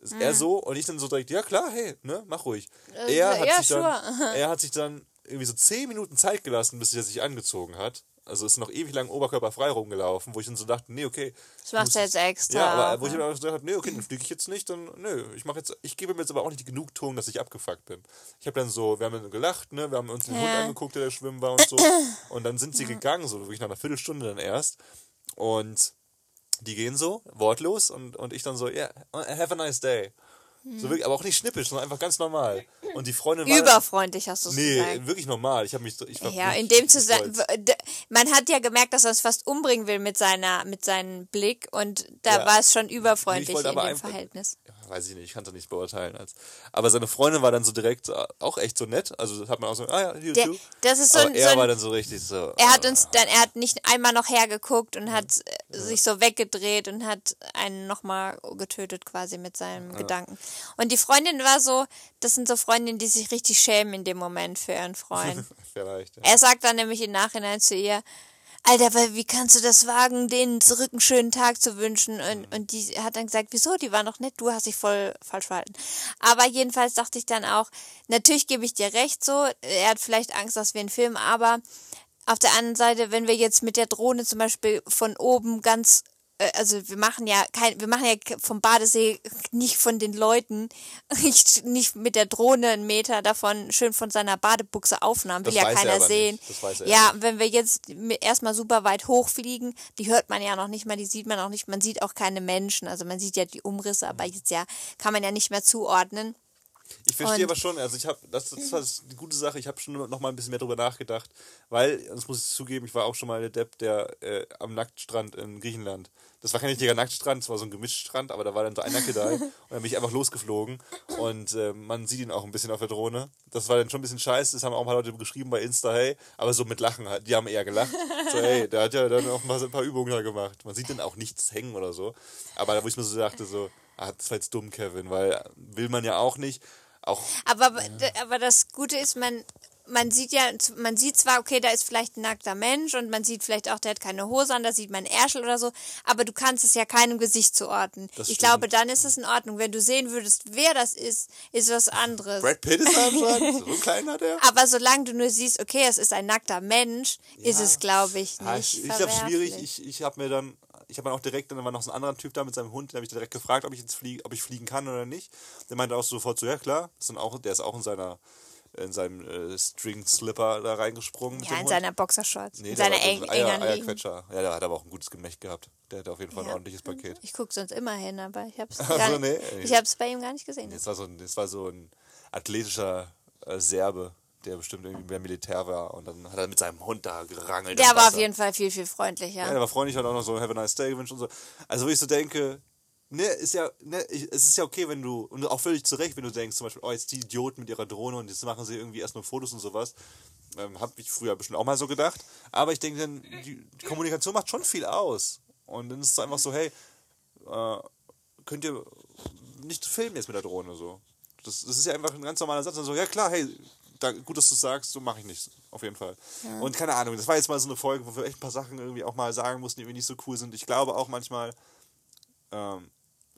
Ist Er so und ich dann so direkt, ja klar, hey, ne, mach ruhig. Er hat, ja, sich dann, sure. er hat sich dann irgendwie so zehn Minuten Zeit gelassen, bis er sich angezogen hat. Also ist noch ewig lang oberkörperfrei rumgelaufen, wo ich dann so dachte, nee, okay. Das macht er jetzt extra. Ja, aber wo auch, ich dann gesagt habe, nee, okay, dann fliege ich jetzt nicht, dann nö, ich mache jetzt, ich gebe mir jetzt aber auch nicht die Genugtuung, dass ich abgefuckt bin. Ich habe dann so, wir haben dann gelacht, ne, wir haben uns den Hund Ja. angeguckt, der da schwimmen war und so. Und dann sind sie gegangen, so wirklich nach einer Viertelstunde dann erst. Und die gehen so, wortlos, und, und ich dann so, yeah, have a nice day. So wirklich, aber auch nicht schnippisch, sondern einfach ganz normal. Und die Freundin war. Überfreundlich hast du es Nee, gesagt. wirklich normal. Ich habe mich. Ich war Ja, in dem Zusammenhang, man hat ja gemerkt, dass er es fast umbringen will mit seiner, mit seinem Blick und da Ja. war es schon überfreundlich Ich wollte in dem einfach- Verhältnis. Ja, weiß ich nicht, ich kann es nicht beurteilen. Als, aber seine Freundin war dann so direkt äh, auch echt so nett. Also das hat man auch so, ah ja, you Der, das ist so aber ein, er so war ein dann so richtig so. er hat äh, uns dann, er hat nicht einmal noch hergeguckt und hat äh, sich so weggedreht und hat einen nochmal getötet quasi mit seinem Gedanken. Und die Freundin war so, das sind so Freundinnen, die sich richtig schämen in dem Moment für ihren Freund. Vielleicht. Ja. Er sagt dann nämlich im Nachhinein zu ihr, Alter, weil wie kannst du das wagen, denen zurück einen schönen Tag zu wünschen? Und, und die hat dann gesagt, wieso, die waren doch nett, du hast dich voll falsch verhalten. Aber jedenfalls dachte ich dann auch, natürlich gebe ich dir recht so, er hat vielleicht Angst, dass wir ihn filmen, aber auf der anderen Seite, wenn wir jetzt mit der Drohne zum Beispiel von oben ganz also wir machen ja kein, wir machen ja vom Badesee nicht von den Leuten, nicht, nicht mit der Drohne einen Meter davon schön von seiner Badebuchse Aufnahmen, will Das ja er keiner sehen. ja, wenn wir jetzt erstmal super weit hochfliegen, die hört man ja noch nicht mal, die sieht man auch nicht, man sieht auch keine Menschen, also man sieht ja die Umrisse, aber jetzt ja, kann man ja nicht mehr zuordnen. Ich verstehe aber schon, also ich habe, das, das war die gute Sache, ich habe schon noch mal ein bisschen mehr drüber nachgedacht, weil, das muss ich zugeben, ich war auch schon mal der Depp, der äh, am Nacktstrand in Griechenland, das war kein richtiger Nacktstrand, das war so ein Gemischtstrand, aber da war dann so ein Nackedei und dann bin ich einfach losgeflogen und äh, man sieht ihn auch ein bisschen auf der Drohne. Das war dann schon ein bisschen scheiße, das haben auch ein paar Leute geschrieben bei Insta, hey, aber so mit Lachen, halt, die haben eher gelacht. So, hey, der hat ja dann auch mal so ein paar Übungen da gemacht. Man sieht dann auch nichts hängen oder so, aber da wo ich mir so dachte, so, ah, das war jetzt dumm, Kevin, weil will man ja auch nicht. Auch Aber, aber das Gute ist, man, man sieht ja, man sieht zwar, okay, da ist vielleicht ein nackter Mensch und man sieht vielleicht auch, der hat keine Hose an, da sieht man Ärschel oder so, aber du kannst es ja keinem Gesicht zuordnen. Das ich stimmt. glaube, dann ist es in Ordnung. Wenn du sehen würdest, wer das ist, ist was anderes. Brad Pitt ist da. So klein hat er. Aber solange du nur siehst, okay, es ist ein nackter Mensch, ist es, glaube ich, Ja, nicht ich ich glaube schwierig. Ich, ich habe mir dann, ich habe dann auch direkt, dann war noch so ein anderer Typ da mit seinem Hund, den habe ich direkt gefragt, ob ich jetzt fliege, ob ich fliegen kann oder nicht. Der meinte auch sofort so, ja klar, ist dann auch, der ist auch in seiner in seinem äh, String Slipper da reingesprungen. Ja, in Hund. seiner Boxershorts, Nee, in seiner war so eng, ein eng Eier. Eierquetscher. Ja, der hat aber auch ein gutes Gemächt gehabt. Der hat auf jeden Fall ein Ja. ordentliches Paket. Ich gucke sonst immer hin, aber ich habe es Ach so, gar nee. nicht, ich hab's bei ihm gar nicht gesehen. Das war so ein, das war so ein athletischer äh, Serbe, der bestimmt irgendwie beim Militär war und dann hat er mit seinem Hund da gerangelt. Der war auf jeden Fall viel, viel freundlicher. Ja, der war freundlich, hat auch noch so Have a nice day gewünscht und so. Also, wo ich so denke, ne, ist ja, ne, ich, es ist ja okay, wenn du, und auch völlig zu Recht, wenn du denkst, zum Beispiel, oh, jetzt die Idioten mit ihrer Drohne und jetzt machen sie irgendwie erst nur Fotos und sowas. Ähm, hab ich früher bestimmt auch mal so gedacht. Aber ich denke dann, die, die Kommunikation macht schon viel aus. Und dann ist es einfach so, hey, äh, könnt ihr nicht filmen jetzt mit der Drohne so. Das, das ist ja einfach ein ganz normaler Satz. Und so, ja klar, hey, da, gut, dass du sagst, so mache ich nicht. Auf jeden Fall. Und keine Ahnung, das war jetzt mal so eine Folge, wo wir echt ein paar Sachen irgendwie auch mal sagen mussten, die irgendwie nicht so cool sind. Ich glaube auch manchmal, ähm,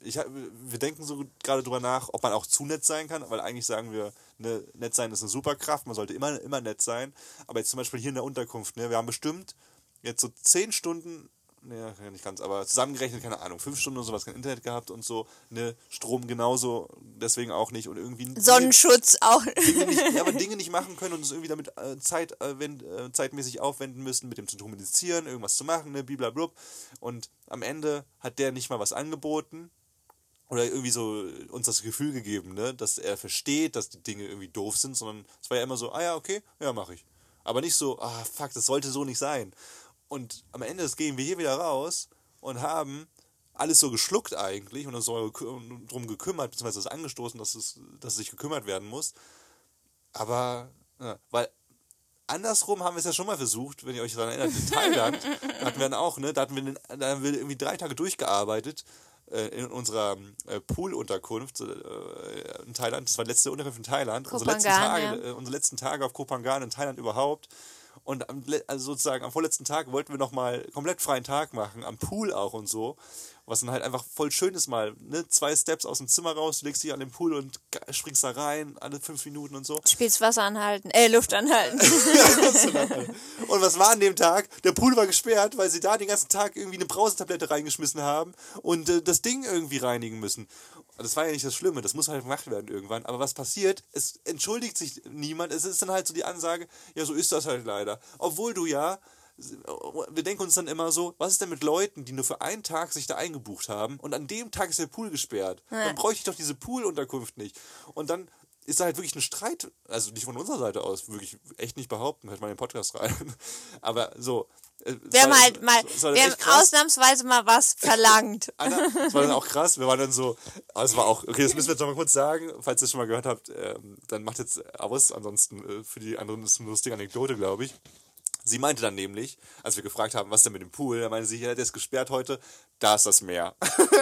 ich, wir denken so gerade drüber nach, ob man auch zu nett sein kann, weil eigentlich sagen wir, ne, nett sein ist eine Superkraft, man sollte immer, immer nett sein. Aber jetzt zum Beispiel hier in der Unterkunft, ne, wir haben bestimmt jetzt so zehn Stunden, ne, ja, nicht ganz, aber zusammengerechnet, keine Ahnung, fünf Stunden oder sowas, kein Internet gehabt und so, ne, Strom genauso, deswegen auch nicht und irgendwie. Sonnenschutz auch. Dinge nicht, ja, aber Dinge nicht machen können und uns irgendwie damit äh, Zeit, äh, wend, äh, zeitmäßig aufwenden müssen, mit dem zu kommunizieren, irgendwas zu machen, ne, bliblablub. Und am Ende hat der nicht mal was angeboten oder irgendwie so uns das Gefühl gegeben, ne, dass er versteht, dass die Dinge irgendwie doof sind, sondern es war ja immer so, ah ja, okay, ja, mache ich. Aber nicht so, ah, fuck, das sollte so nicht sein. Und am Ende des gehen wir hier wieder raus und haben alles so geschluckt eigentlich und uns drum gekümmert, beziehungsweise das angestoßen, dass es, dass es sich gekümmert werden muss. Aber, ja, weil andersrum haben wir es ja schon mal versucht, wenn ihr euch daran erinnert, in Thailand, hatten wir dann auch, ne, da hatten wir, da haben wir irgendwie drei Tage durchgearbeitet äh, in unserer äh, Poolunterkunft äh, in Thailand. Das war die letzte Unterkunft in Thailand. Unsere letzten, Tage, ja. äh, unsere letzten Tage auf Kopangan in Thailand überhaupt. Und am, also sozusagen am vorletzten Tag wollten wir nochmal komplett freien Tag machen, am Pool auch und so. Was dann halt einfach voll schön ist mal, ne? Zwei Steps aus dem Zimmer raus, du legst dich an den Pool und springst da rein, alle fünf Minuten und so. Spielst Wasser anhalten, äh, Luft anhalten. Und was war an dem Tag? Der Pool war gesperrt, weil sie da den ganzen Tag irgendwie eine Brausetablette reingeschmissen haben und äh, das Ding irgendwie reinigen müssen. Das war ja nicht das Schlimme, das muss halt gemacht werden irgendwann. Aber was passiert? Es entschuldigt sich niemand. Es ist dann halt so die Ansage, ja, so ist das halt leider. Obwohl du ja, wir denken uns dann immer so, was ist denn mit Leuten, die nur für einen Tag sich da eingebucht haben und an dem Tag ist der Pool gesperrt? Dann bräuchte ich doch diese Poolunterkunft nicht. Und dann ist da halt wirklich ein Streit, also nicht von unserer Seite aus, wirklich echt nicht behaupten, hört mal in den Podcast rein. Aber so. äh, Wir haben halt mal, dann wir haben ausnahmsweise mal was verlangt. Anna, das war dann auch krass. Wir waren dann so, es war auch, okay, das müssen wir jetzt noch mal kurz sagen, falls ihr es schon mal gehört habt, ähm, dann macht jetzt aus. Ansonsten äh, für die anderen ist es eine lustige Anekdote, glaube ich. Sie meinte dann nämlich, als wir gefragt haben, was denn mit dem Pool, da meinte sie, ja, der ist gesperrt heute, da ist das Meer.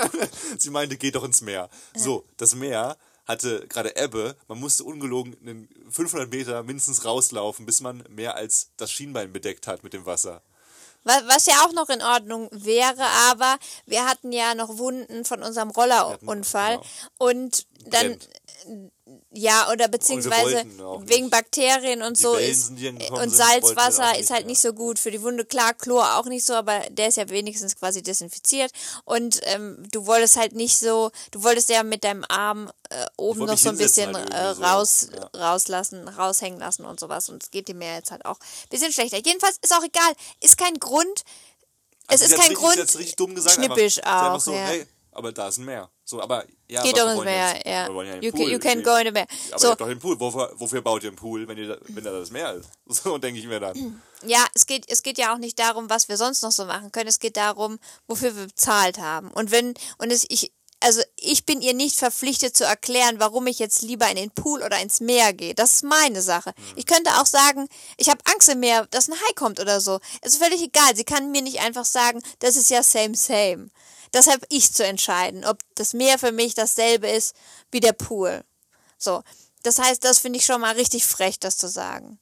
sie meinte, geht doch ins Meer. So, das Meer hatte gerade Ebbe, man musste ungelogen einen 500 Meter mindestens rauslaufen, bis man mehr als das Schienbein bedeckt hat mit dem Wasser. Was, ja auch noch in Ordnung wäre, aber wir hatten ja noch Wunden von unserem Rollerunfall genau. und dann Brennt. ja oder beziehungsweise auch wegen. Bakterien und Die so Wellen ist und Salzwasser auch ist halt nicht so gut für die Wunde. Klar, Chlor auch nicht so, aber der ist ja wenigstens quasi desinfiziert und ähm, du wolltest halt nicht so, du wolltest ja mit deinem Arm äh, oben noch so ein bisschen hinsetzen äh, halt irgendwie so, raus ja. rauslassen, raushängen lassen und sowas und es geht dem Meer jetzt halt auch ein bisschen schlechter. Jedenfalls ist auch egal, ist kein Grund es Also ist sie hat's kein richtig, Grund. Sie hat's richtig dumm gesagt. schnippisch einfach, hat einfach auch, so, ja. hey, aber da ist ein Meer. So, aber ja, Geht wollen Meer, ja. Wir wollen ja in You den can, Pool. you can go in the Meer. Aber ihr So, habt doch den Pool. Wofür, wofür baut ihr einen Pool, wenn, ihr da, wenn da das Meer ist? So denke ich mir dann. ja, es geht, es geht ja auch nicht darum, was wir sonst noch so machen können. Es geht darum, wofür wir bezahlt haben. Und wenn, und es, ich, also ich bin ihr nicht verpflichtet zu erklären, warum ich jetzt lieber in den Pool oder ins Meer gehe. Das ist meine Sache. Ich könnte auch sagen, ich habe Angst im Meer, dass ein Hai kommt oder so. Es ist völlig egal. Sie kann mir nicht einfach sagen, das ist ja same, same. Deshalb ich zu entscheiden, ob das Meer für mich dasselbe ist wie der Pool. So. Das heißt, das finde ich schon mal richtig frech, das zu sagen.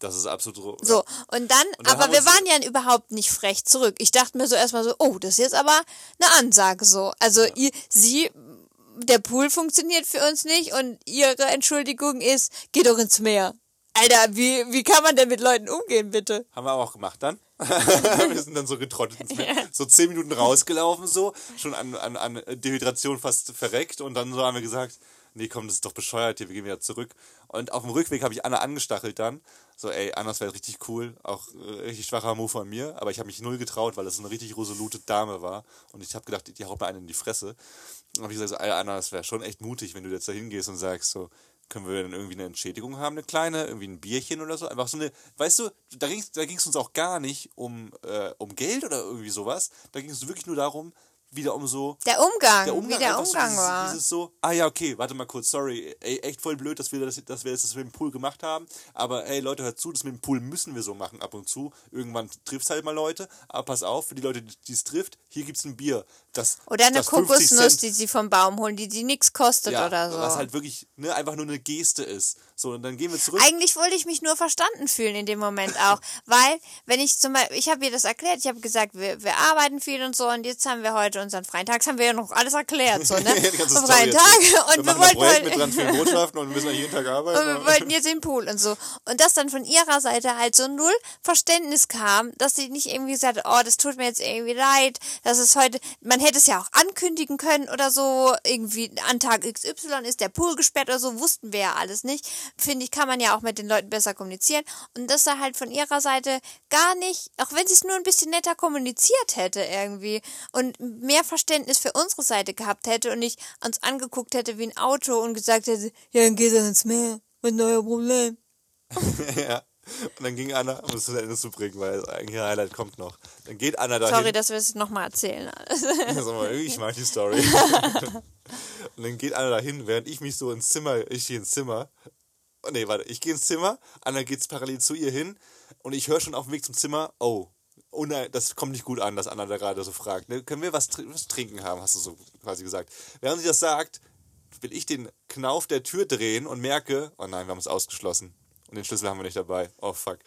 Das ist absolut. So, und dann, Und dann aber wir waren ja überhaupt nicht frech zurück. Ich dachte mir so erstmal so, oh, das ist jetzt aber eine Ansage so. Also ihr, sie, der Pool funktioniert für uns nicht und ihre Entschuldigung ist, geh doch ins Meer. Alter, wie, wie kann man denn mit Leuten umgehen, bitte? Haben wir auch gemacht dann. wir sind dann so getrottet ins Meer. So zehn Minuten rausgelaufen, so, schon an, an, an Dehydration fast verreckt. Und dann so haben wir gesagt, nee, komm, das ist doch bescheuert hier, wir gehen wieder zurück. Und auf dem Rückweg habe ich Anna angestachelt dann. So, ey, Anna, das wäre richtig cool. Auch äh, richtig schwacher Move von mir. Aber ich habe mich null getraut, weil das eine richtig resolute Dame war. Und ich habe gedacht, die haut mir einen in die Fresse. Und habe ich gesagt, so, ey, Anna, das wäre schon echt mutig, wenn du jetzt da hingehst und sagst so, können wir dann irgendwie eine Entschädigung haben, eine kleine, irgendwie ein Bierchen oder so? Einfach so eine, weißt du, da ging es da uns auch gar nicht um, äh, um Geld oder irgendwie sowas. Da ging es wirklich nur darum, wieder um so, Der Umgang, der Umgang, wie der Umgang so dieses, war. Dieses so, ah ja, okay, warte mal kurz, sorry, ey, echt voll blöd, dass wir das, dass wir das mit dem Pool gemacht haben, aber ey, Leute, hört zu, das mit dem Pool müssen wir so machen ab und zu. Irgendwann trifft es halt mal Leute, aber pass auf, für die Leute, die es trifft, hier gibt's ein Bier. Das, Oder eine das 50 Kokosnuss, Cent- die sie vom Baum holen, die, die nichts kostet ja, oder so. Was halt wirklich ne, einfach nur eine Geste ist. So, und dann gehen wir zurück. Eigentlich wollte ich mich nur verstanden fühlen in dem Moment auch, weil wenn ich zum Beispiel, ich habe ihr das erklärt, ich habe gesagt, wir, wir arbeiten viel und so und jetzt haben wir heute unseren freien Tag, das haben wir ja noch alles erklärt, so, ne? Am freien. Tag und wir, ein wollten halt, mit ganz vielen Botschaften und müssen jeden Tag arbeiten. und wir wollten jetzt den Pool und so. Und dass dann von ihrer Seite halt so null Verständnis kam, dass sie nicht irgendwie gesagt hat, oh, das tut mir jetzt irgendwie leid, dass es heute, man hätte es ja auch ankündigen können oder so, irgendwie an Tag XY ist der Pool gesperrt oder so, wussten wir ja alles nicht. Finde ich, kann man ja auch mit den Leuten besser kommunizieren. Und dass er halt von ihrer Seite gar nicht, auch wenn sie es nur ein bisschen netter kommuniziert hätte irgendwie und mehr Verständnis für unsere Seite gehabt hätte und nicht uns angeguckt hätte wie ein Auto und gesagt hätte, ja, dann geht er ins Meer. Was ist euer Problem? ja. Und dann ging Anna, um es zu Ende zu bringen, weil das eigentliche Highlight kommt noch. Dann geht Anna dahin. Sorry, dass wir es nochmal erzählen. Ich mag die Story. und dann geht Anna dahin, während ich mich so ins Zimmer, ich gehe ins Zimmer. Nee, warte, ich gehe ins Zimmer, Anna geht parallel zu ihr hin und ich höre schon auf dem Weg zum Zimmer, oh, oh nein, das kommt nicht gut an, dass Anna da gerade so fragt. Ne? Können wir was, tr- was trinken haben, hast du so quasi gesagt. Während sie das sagt, will ich den Knauf der Tür drehen und merke, oh nein, wir haben es ausgeschlossen. Und den Schlüssel haben wir nicht dabei. Oh fuck.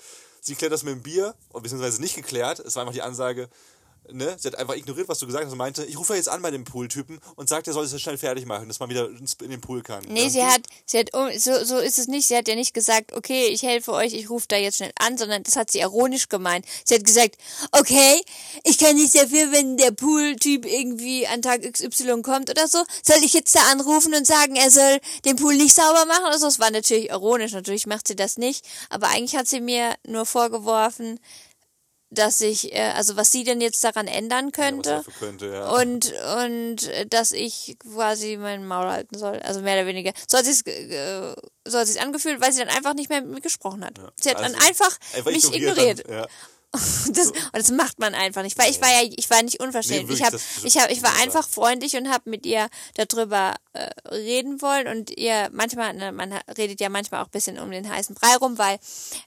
Sie klärt das mit dem Bier, beziehungsweise nicht geklärt. Es war einfach die Ansage, ne? Sie hat einfach ignoriert, was du gesagt hast und meinte, ich rufe jetzt an bei dem Pooltypen und sagt, er soll es schnell fertig machen, dass man wieder ins- in den Pool kann. Nee, Ja, sie du- hat, sie hat, um, so, so ist es nicht. Sie hat ja nicht gesagt, okay, ich helfe euch, ich rufe da jetzt schnell an, sondern das hat sie ironisch gemeint. Sie hat gesagt, okay, ich kann nicht dafür, wenn der Pool-Typ irgendwie an Tag XY kommt oder so. Soll ich jetzt da anrufen und sagen, er soll den Pool nicht sauber machen oder so? Es war natürlich ironisch, natürlich macht sie das nicht. Aber eigentlich hat sie mir nur vorgeworfen, dass ich, äh, also was sie denn jetzt daran ändern Ja, könnte. dafür könnte, ja. Und, und äh, dass ich quasi mein Maul halten soll. Also mehr oder weniger. So hat sie es äh, so hat sich's angefühlt, weil sie dann einfach nicht mehr mit mir gesprochen hat. sie hat dann Also, einfach Einfach mich ignoriert. Dann, ja. Das, und das macht man einfach nicht. Weil ich war ja, ich war nicht unverschämt. Nee, ich wirklich, hab, das- ich hab, ich war einfach freundlich und habe mit ihr darüber äh, reden wollen und ihr manchmal, ne, man redet ja manchmal auch ein bisschen um den heißen Brei rum, weil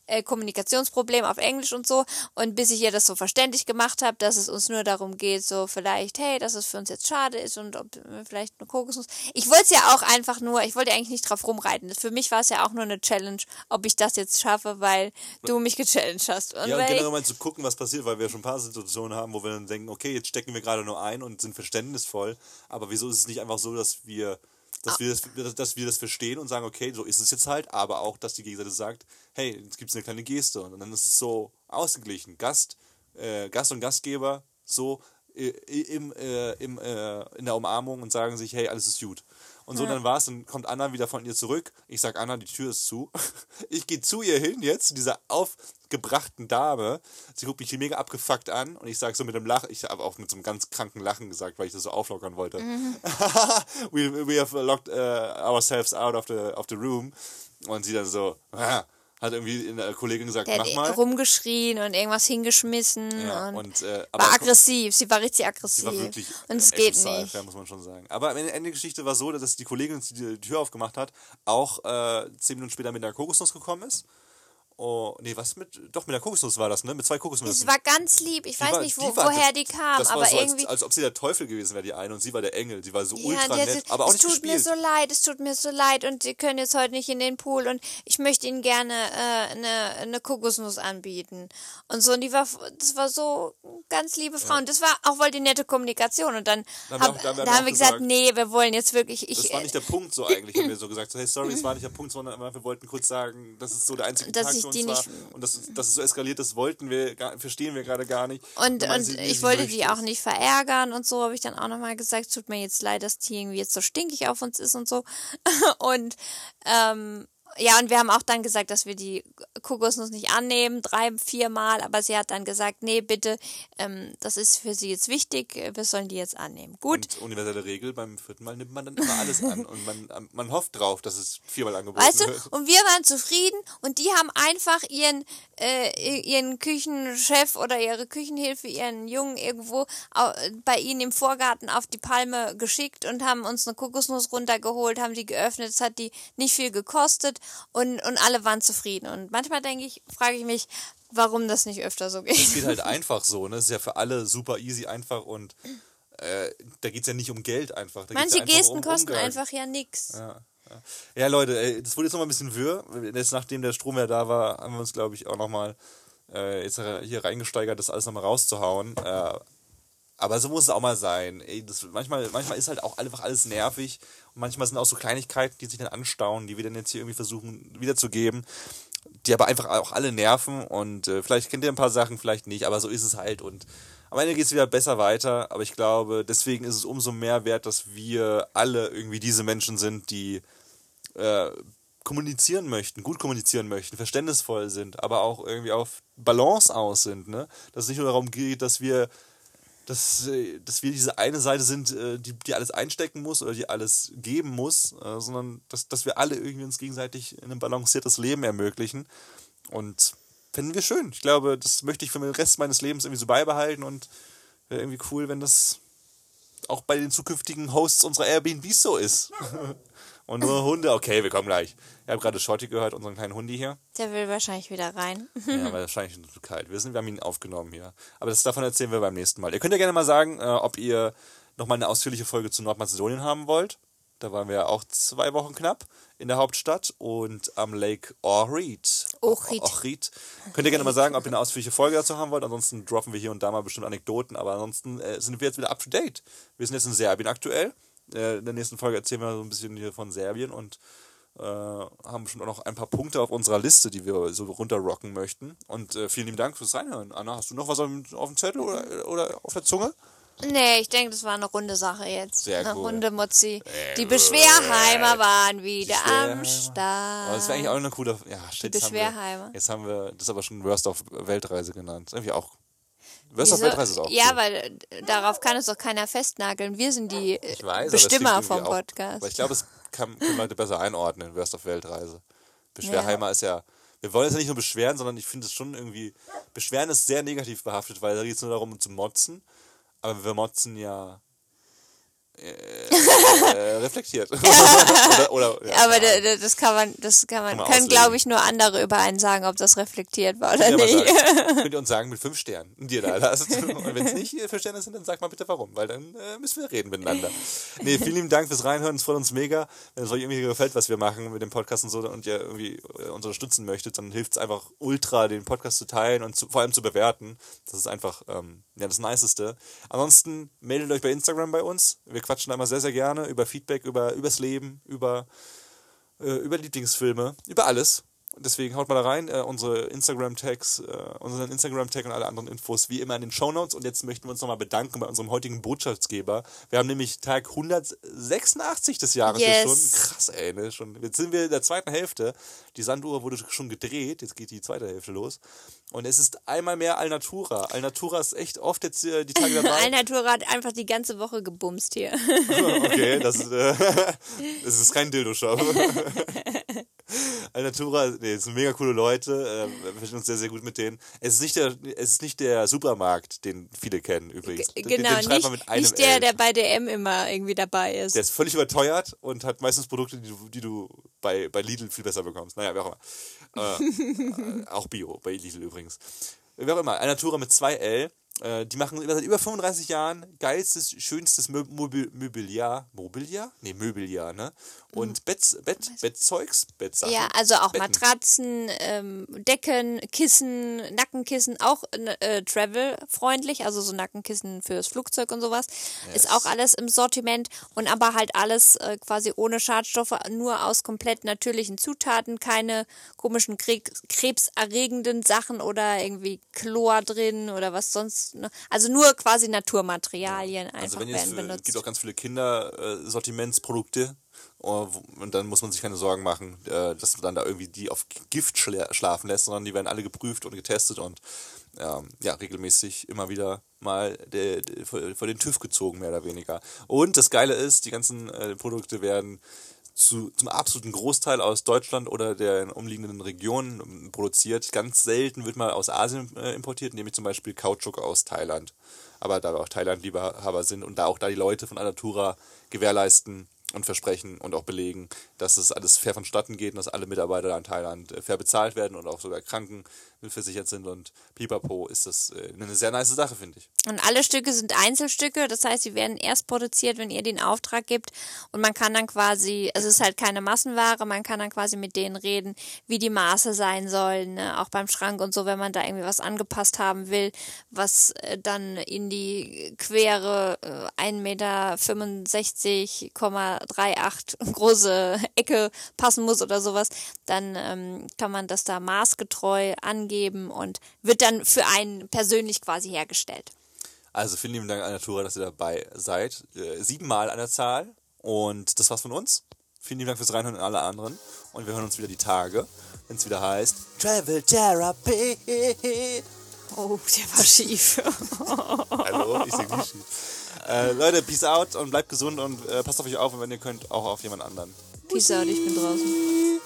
äh, Kommunikationsproblem auf Englisch und so. Und bis ich ihr das so verständlich gemacht habe, dass es uns nur darum geht, so vielleicht, hey, dass es für uns jetzt schade ist und ob vielleicht eine Kokosnuss. Ich wollte es ja auch einfach nur, ich wollte eigentlich nicht drauf rumreiten. Für mich war es ja auch nur eine Challenge, ob ich das jetzt schaffe, weil du mich gechallenged hast. Und Ja, und generell mal zu gucken, was passiert, weil wir schon ein paar Situationen haben, wo wir dann denken, okay, jetzt stecken wir gerade nur ein und sind verständnisvoll, aber wieso ist es nicht einfach so, dass wir, dass wir das, dass wir das verstehen und sagen, okay, so ist es jetzt halt, aber auch, dass die Gegenseite sagt, hey, jetzt gibt es eine kleine Geste und dann ist es so ausgeglichen. Gast, äh, Gast und Gastgeber so äh, im, äh, im, äh, in der Umarmung und sagen sich, hey, alles ist gut. Und so dann war es, dann kommt Anna wieder von ihr zurück. Ich sag Anna, die Tür ist zu. Ich gehe zu ihr hin jetzt, zu dieser aufgebrachten Dame. Sie guckt mich mega abgefuckt an und ich sag so mit einem Lachen, ich habe auch mit so einem ganz kranken Lachen gesagt, weil ich das so auflockern wollte. we, we have locked uh, ourselves out of the, of the room. Und sie dann so, ah, hat irgendwie eine Kollegin gesagt, der mach hat mal. rumgeschrien und irgendwas hingeschmissen Ja, und, und, äh, war aber- aggressiv. Sie war richtig aggressiv. Sie war wirklich und es geht nicht. Ja, muss man schon sagen. Aber am Ende der Geschichte war so, dass die Kollegin, die die Tür aufgemacht hat, auch äh, zehn Minuten später mit einer Kokosnuss gekommen ist. Oh, nee, was mit, doch mit der Kokosnuss war das, ne? Mit zwei Kokosnüssen. Es war ganz lieb. Ich Die weiß war- nicht, wo, die war- woher die kam, das war aber so, irgendwie. Als, als ob sie der Teufel gewesen wäre, die eine, und sie war der Engel. Die war so ja, ultra die nett, so- aber auch es nicht tut mir gespielt. so leid, es tut mir so leid und sie können jetzt heute nicht in den Pool und ich möchte ihnen gerne äh, eine, eine Kokosnuss anbieten und so und die war das war so ganz liebe Frau und das war auch wohl die nette Kommunikation und dann Da haben wir hab, auch- wir da auch haben wir gesagt, gesagt, nee, wir wollen jetzt wirklich ich das war äh, nicht der Punkt so eigentlich, haben wir so gesagt. So, hey, sorry, es war nicht der Punkt, sondern wir wollten kurz sagen, das ist so der einzige Tag uns die war. nicht- Und dass, dass es so eskaliert, das wollten wir, gar, verstehen wir gerade gar nicht. Und, und sie, ich wollte die möchte auch es. nicht verärgern und so, habe ich dann auch nochmal gesagt, es tut mir jetzt leid, dass die irgendwie jetzt so stinkig auf uns ist und so. Und ähm, ja, und wir haben auch dann gesagt, dass wir die Kokosnuss nicht annehmen, drei, vier Mal, aber sie hat dann gesagt, nee, bitte, ähm, das ist für sie jetzt wichtig, wir sollen die jetzt annehmen. Gut, Und universelle Regel, beim vierten Mal nimmt man dann immer alles an. Und man, man hofft drauf, dass es viermal angeboten Weißt du, wird. und wir waren zufrieden und die haben einfach ihren, äh, ihren Küchenchef oder ihre Küchenhilfe, ihren Jungen irgendwo bei ihnen im Vorgarten auf die Palme geschickt und haben uns eine Kokosnuss runtergeholt, haben die geöffnet. Es hat die nicht viel gekostet und, und alle waren zufrieden. Und manchmal denke ich, frage ich mich, warum das nicht öfter so geht. Es geht halt einfach so, ne? Es ist ja für alle super easy einfach und äh, da geht es ja nicht um Geld einfach. Da Manche einfach Gesten um kosten Umgang. einfach ja nix. Ja. Ja, Leute, ey, das wurde jetzt nochmal ein bisschen wirr. Jetzt, nachdem der Strom ja da war, haben wir uns, glaube ich, auch nochmal äh, jetzt hier reingesteigert, das alles nochmal rauszuhauen. Äh, aber so muss es auch mal sein. Das, manchmal, manchmal ist halt auch einfach alles nervig. Und manchmal sind auch so Kleinigkeiten, die sich dann anstauen, die wir dann jetzt hier irgendwie versuchen wiederzugeben, die aber einfach auch alle nerven. Und äh, vielleicht kennt ihr ein paar Sachen, vielleicht nicht, aber so ist es halt. Und am Ende geht es wieder besser weiter. Aber ich glaube, deswegen ist es umso mehr wert, dass wir alle irgendwie diese Menschen sind, die äh, kommunizieren möchten, gut kommunizieren möchten, verständnisvoll sind, aber auch irgendwie auf Balance aus sind. Ne? Dass es nicht nur darum geht, dass wir dass, äh, dass wir diese eine Seite sind, äh, die, die alles einstecken muss oder die alles geben muss, äh, sondern dass, dass wir alle irgendwie uns gegenseitig ein balanciertes Leben ermöglichen. Und finden wir schön. Ich glaube, das möchte ich für den Rest meines Lebens irgendwie so beibehalten und wäre irgendwie cool, wenn das auch bei den zukünftigen Hosts unserer Airbnbs so ist. Und nur Hunde, okay, wir kommen gleich. Ich habe gerade Shorty gehört, unseren kleinen Hundi hier. Der will wahrscheinlich wieder rein. ja, weil wahrscheinlich ist es zu kalt. Wir, sind, wir haben ihn aufgenommen hier. Aber das davon erzählen wir beim nächsten Mal. Ihr könnt ja gerne mal sagen, äh, ob ihr nochmal eine ausführliche Folge zu Nordmazedonien haben wollt. Da waren wir auch zwei Wochen knapp in der Hauptstadt und am Lake Ohrid. Ohrid. Ohrid. Könnt ihr gerne mal sagen, ob ihr eine ausführliche Folge dazu haben wollt. Ansonsten droppen wir hier und da mal bestimmt Anekdoten. Aber ansonsten äh, sind wir jetzt wieder up to date. Wir sind jetzt in Serbien aktuell. Äh, in der nächsten Folge erzählen wir so ein bisschen hier von Serbien und äh, haben schon auch noch ein paar Punkte auf unserer Liste, die wir so runterrocken möchten. Und äh, vielen lieben Dank fürs Reinhören. Anna, hast du noch was auf, auf dem Zettel oder, oder auf der Zunge? Nee, ich denke, das war eine runde Sache jetzt. Sehr eine cool. runde Mutzi. Die Beschwerheimer waren wieder am Beschwerheimer. Start. Aber das wäre eigentlich auch eine coole. Ja, shit, Die jetzt haben wir- Beschwerheimer. Jetzt haben wir das ist aber schon Worst of Weltreise genannt. Irgendwie auch. Wieso? Weltreise ist auch. Ja, weil äh, darauf kann es doch keiner festnageln. Wir sind die äh, ich weiß, es Bestimmer vom auch- Podcast. Aber ich glaube, es kann, können Leute besser einordnen, Worst of Weltreise. Beschwerheimer ist ja. Wir wollen es ja nicht nur beschweren, sondern ich finde es schon irgendwie. Beschweren ist sehr negativ behaftet, weil da geht es nur darum, zu motzen. Aber wir motzen ja. Äh, reflektiert. oder, oder, ja, Aber ja. da- da- das kann man, das kann man, Kann auslegen. glaube ich nur andere über einen sagen, ob das reflektiert war oder ihr, nicht. könnt ihr uns sagen mit fünf Sternen, die ihr da lasst. Und wenn es nicht äh, fünf Sterne sind, dann sagt mal bitte warum, weil dann äh, müssen wir reden miteinander. Nee, vielen lieben Dank fürs Reinhören, es freut uns mega. Wenn es euch irgendwie gefällt, was wir machen mit dem Podcast und so und ihr irgendwie äh, uns unterstützen möchtet, dann hilft es einfach ultra, den Podcast zu teilen und zu, vor allem zu bewerten. Das ist einfach ähm, ja, das Niceste. Ansonsten meldet euch bei Instagram bei uns. Wir quatschen da immer sehr, sehr gerne über Feedback, über übers Leben, über äh, über Lieblingsfilme, über alles. Deswegen haut mal da rein, äh, unsere Instagram-Tags, äh, unseren Instagram-Tag und alle anderen Infos wie immer in den Shownotes. Und jetzt möchten wir uns nochmal bedanken bei unserem heutigen Botschaftsgeber. Wir haben nämlich Tag 186 des Jahres Yes. schon. Krass, ey, ne? Schon, jetzt sind wir in der zweiten Hälfte. Die Sanduhr wurde schon gedreht, jetzt geht die zweite Hälfte los. Und es ist einmal mehr Alnatura. Alnatura ist echt oft jetzt äh, die Tage dabei. Alnatura hat einfach die ganze Woche gebumst hier. Okay, das ist, äh, das ist kein Dildo-Shop. Alnatura, nee, sind mega coole Leute. Äh, wir verstehen uns sehr, sehr gut mit denen. Es ist nicht der, es ist nicht der Supermarkt, den viele kennen übrigens. Den- genau, den nicht, man mit einem nicht der, L. der bei DM immer irgendwie dabei ist. Der ist völlig überteuert und hat meistens Produkte, die du, die du bei, bei Lidl viel besser bekommst. Naja, wie auch immer. Äh, äh, auch Bio, bei Lidl übrigens. Wie auch immer, Alnatura mit 2L. Äh, die machen seit über 35 Jahren geilstes, schönstes Mö Mobil Mobiliar. Mobiliar? Nee, Möbeljahr, ne? Und Bett, Bett, Bettzeugs, Bettsachen. Ja, also auch Betten. Matratzen, ähm, Decken, Kissen, Nackenkissen, auch äh, travel-freundlich, also so Nackenkissen fürs Flugzeug und sowas. Ist auch alles im Sortiment und aber halt alles äh, quasi ohne Schadstoffe, nur aus komplett natürlichen Zutaten, keine komischen Kre krebserregenden Sachen oder irgendwie Chlor drin oder was sonst. Ne? Also nur quasi Naturmaterialien einfach Also wenn ihr werden es benutzt. gibt auch ganz viele Kindersortimentsprodukte oh, und dann muss man sich keine Sorgen machen, äh, dass man dann da irgendwie die auf Gift schla schlafen lässt, sondern die werden alle geprüft und getestet und ähm, ja, regelmäßig immer wieder mal vor vor den TÜV gezogen, mehr oder weniger. Und das Geile ist, die ganzen äh, Produkte werden zu, zum absoluten Großteil aus Deutschland oder der umliegenden Regionen ähm, produziert. Ganz selten wird mal aus Asien äh, importiert, nämlich zum Beispiel Kautschuk aus Thailand. Aber da wir auch Thailand-Liebehaber sind und da auch da die Leute von Alnatura gewährleisten und versprechen und auch belegen, dass es alles fair vonstatten geht und dass alle Mitarbeiter in Thailand äh, fair bezahlt werden und auch sogar Kranken, mitversichert sind und pipapo, ist das äh, eine sehr nice Sache, finde ich. Und alle Stücke sind Einzelstücke, das heißt, sie werden erst produziert, wenn ihr den Auftrag gibt und man kann dann quasi, also es ist halt keine Massenware, man kann dann quasi mit denen reden, wie die Maße sein sollen, ne? auch beim Schrank und so, wenn man da irgendwie was angepasst haben will, was äh, dann in die quere äh, 1,65 Meter 65,38 große Ecke passen muss oder sowas, dann ähm, kann man das da maßgetreu angeben und wird dann für einen persönlich quasi hergestellt. Also vielen lieben Dank an Natura, dass ihr dabei seid. Äh, siebenmal an der Zahl. Und das war's von uns. Vielen lieben Dank fürs Reinhören und alle anderen. Und wir hören uns wieder die Tage, wenn es wieder heißt Travel Therapy. Oh, der war schief. Hallo, ich sing nicht schief. Äh, Leute, peace out und bleibt gesund und äh, passt auf euch auf und wenn ihr könnt, auch auf jemand anderen. Peace out, ich bin draußen.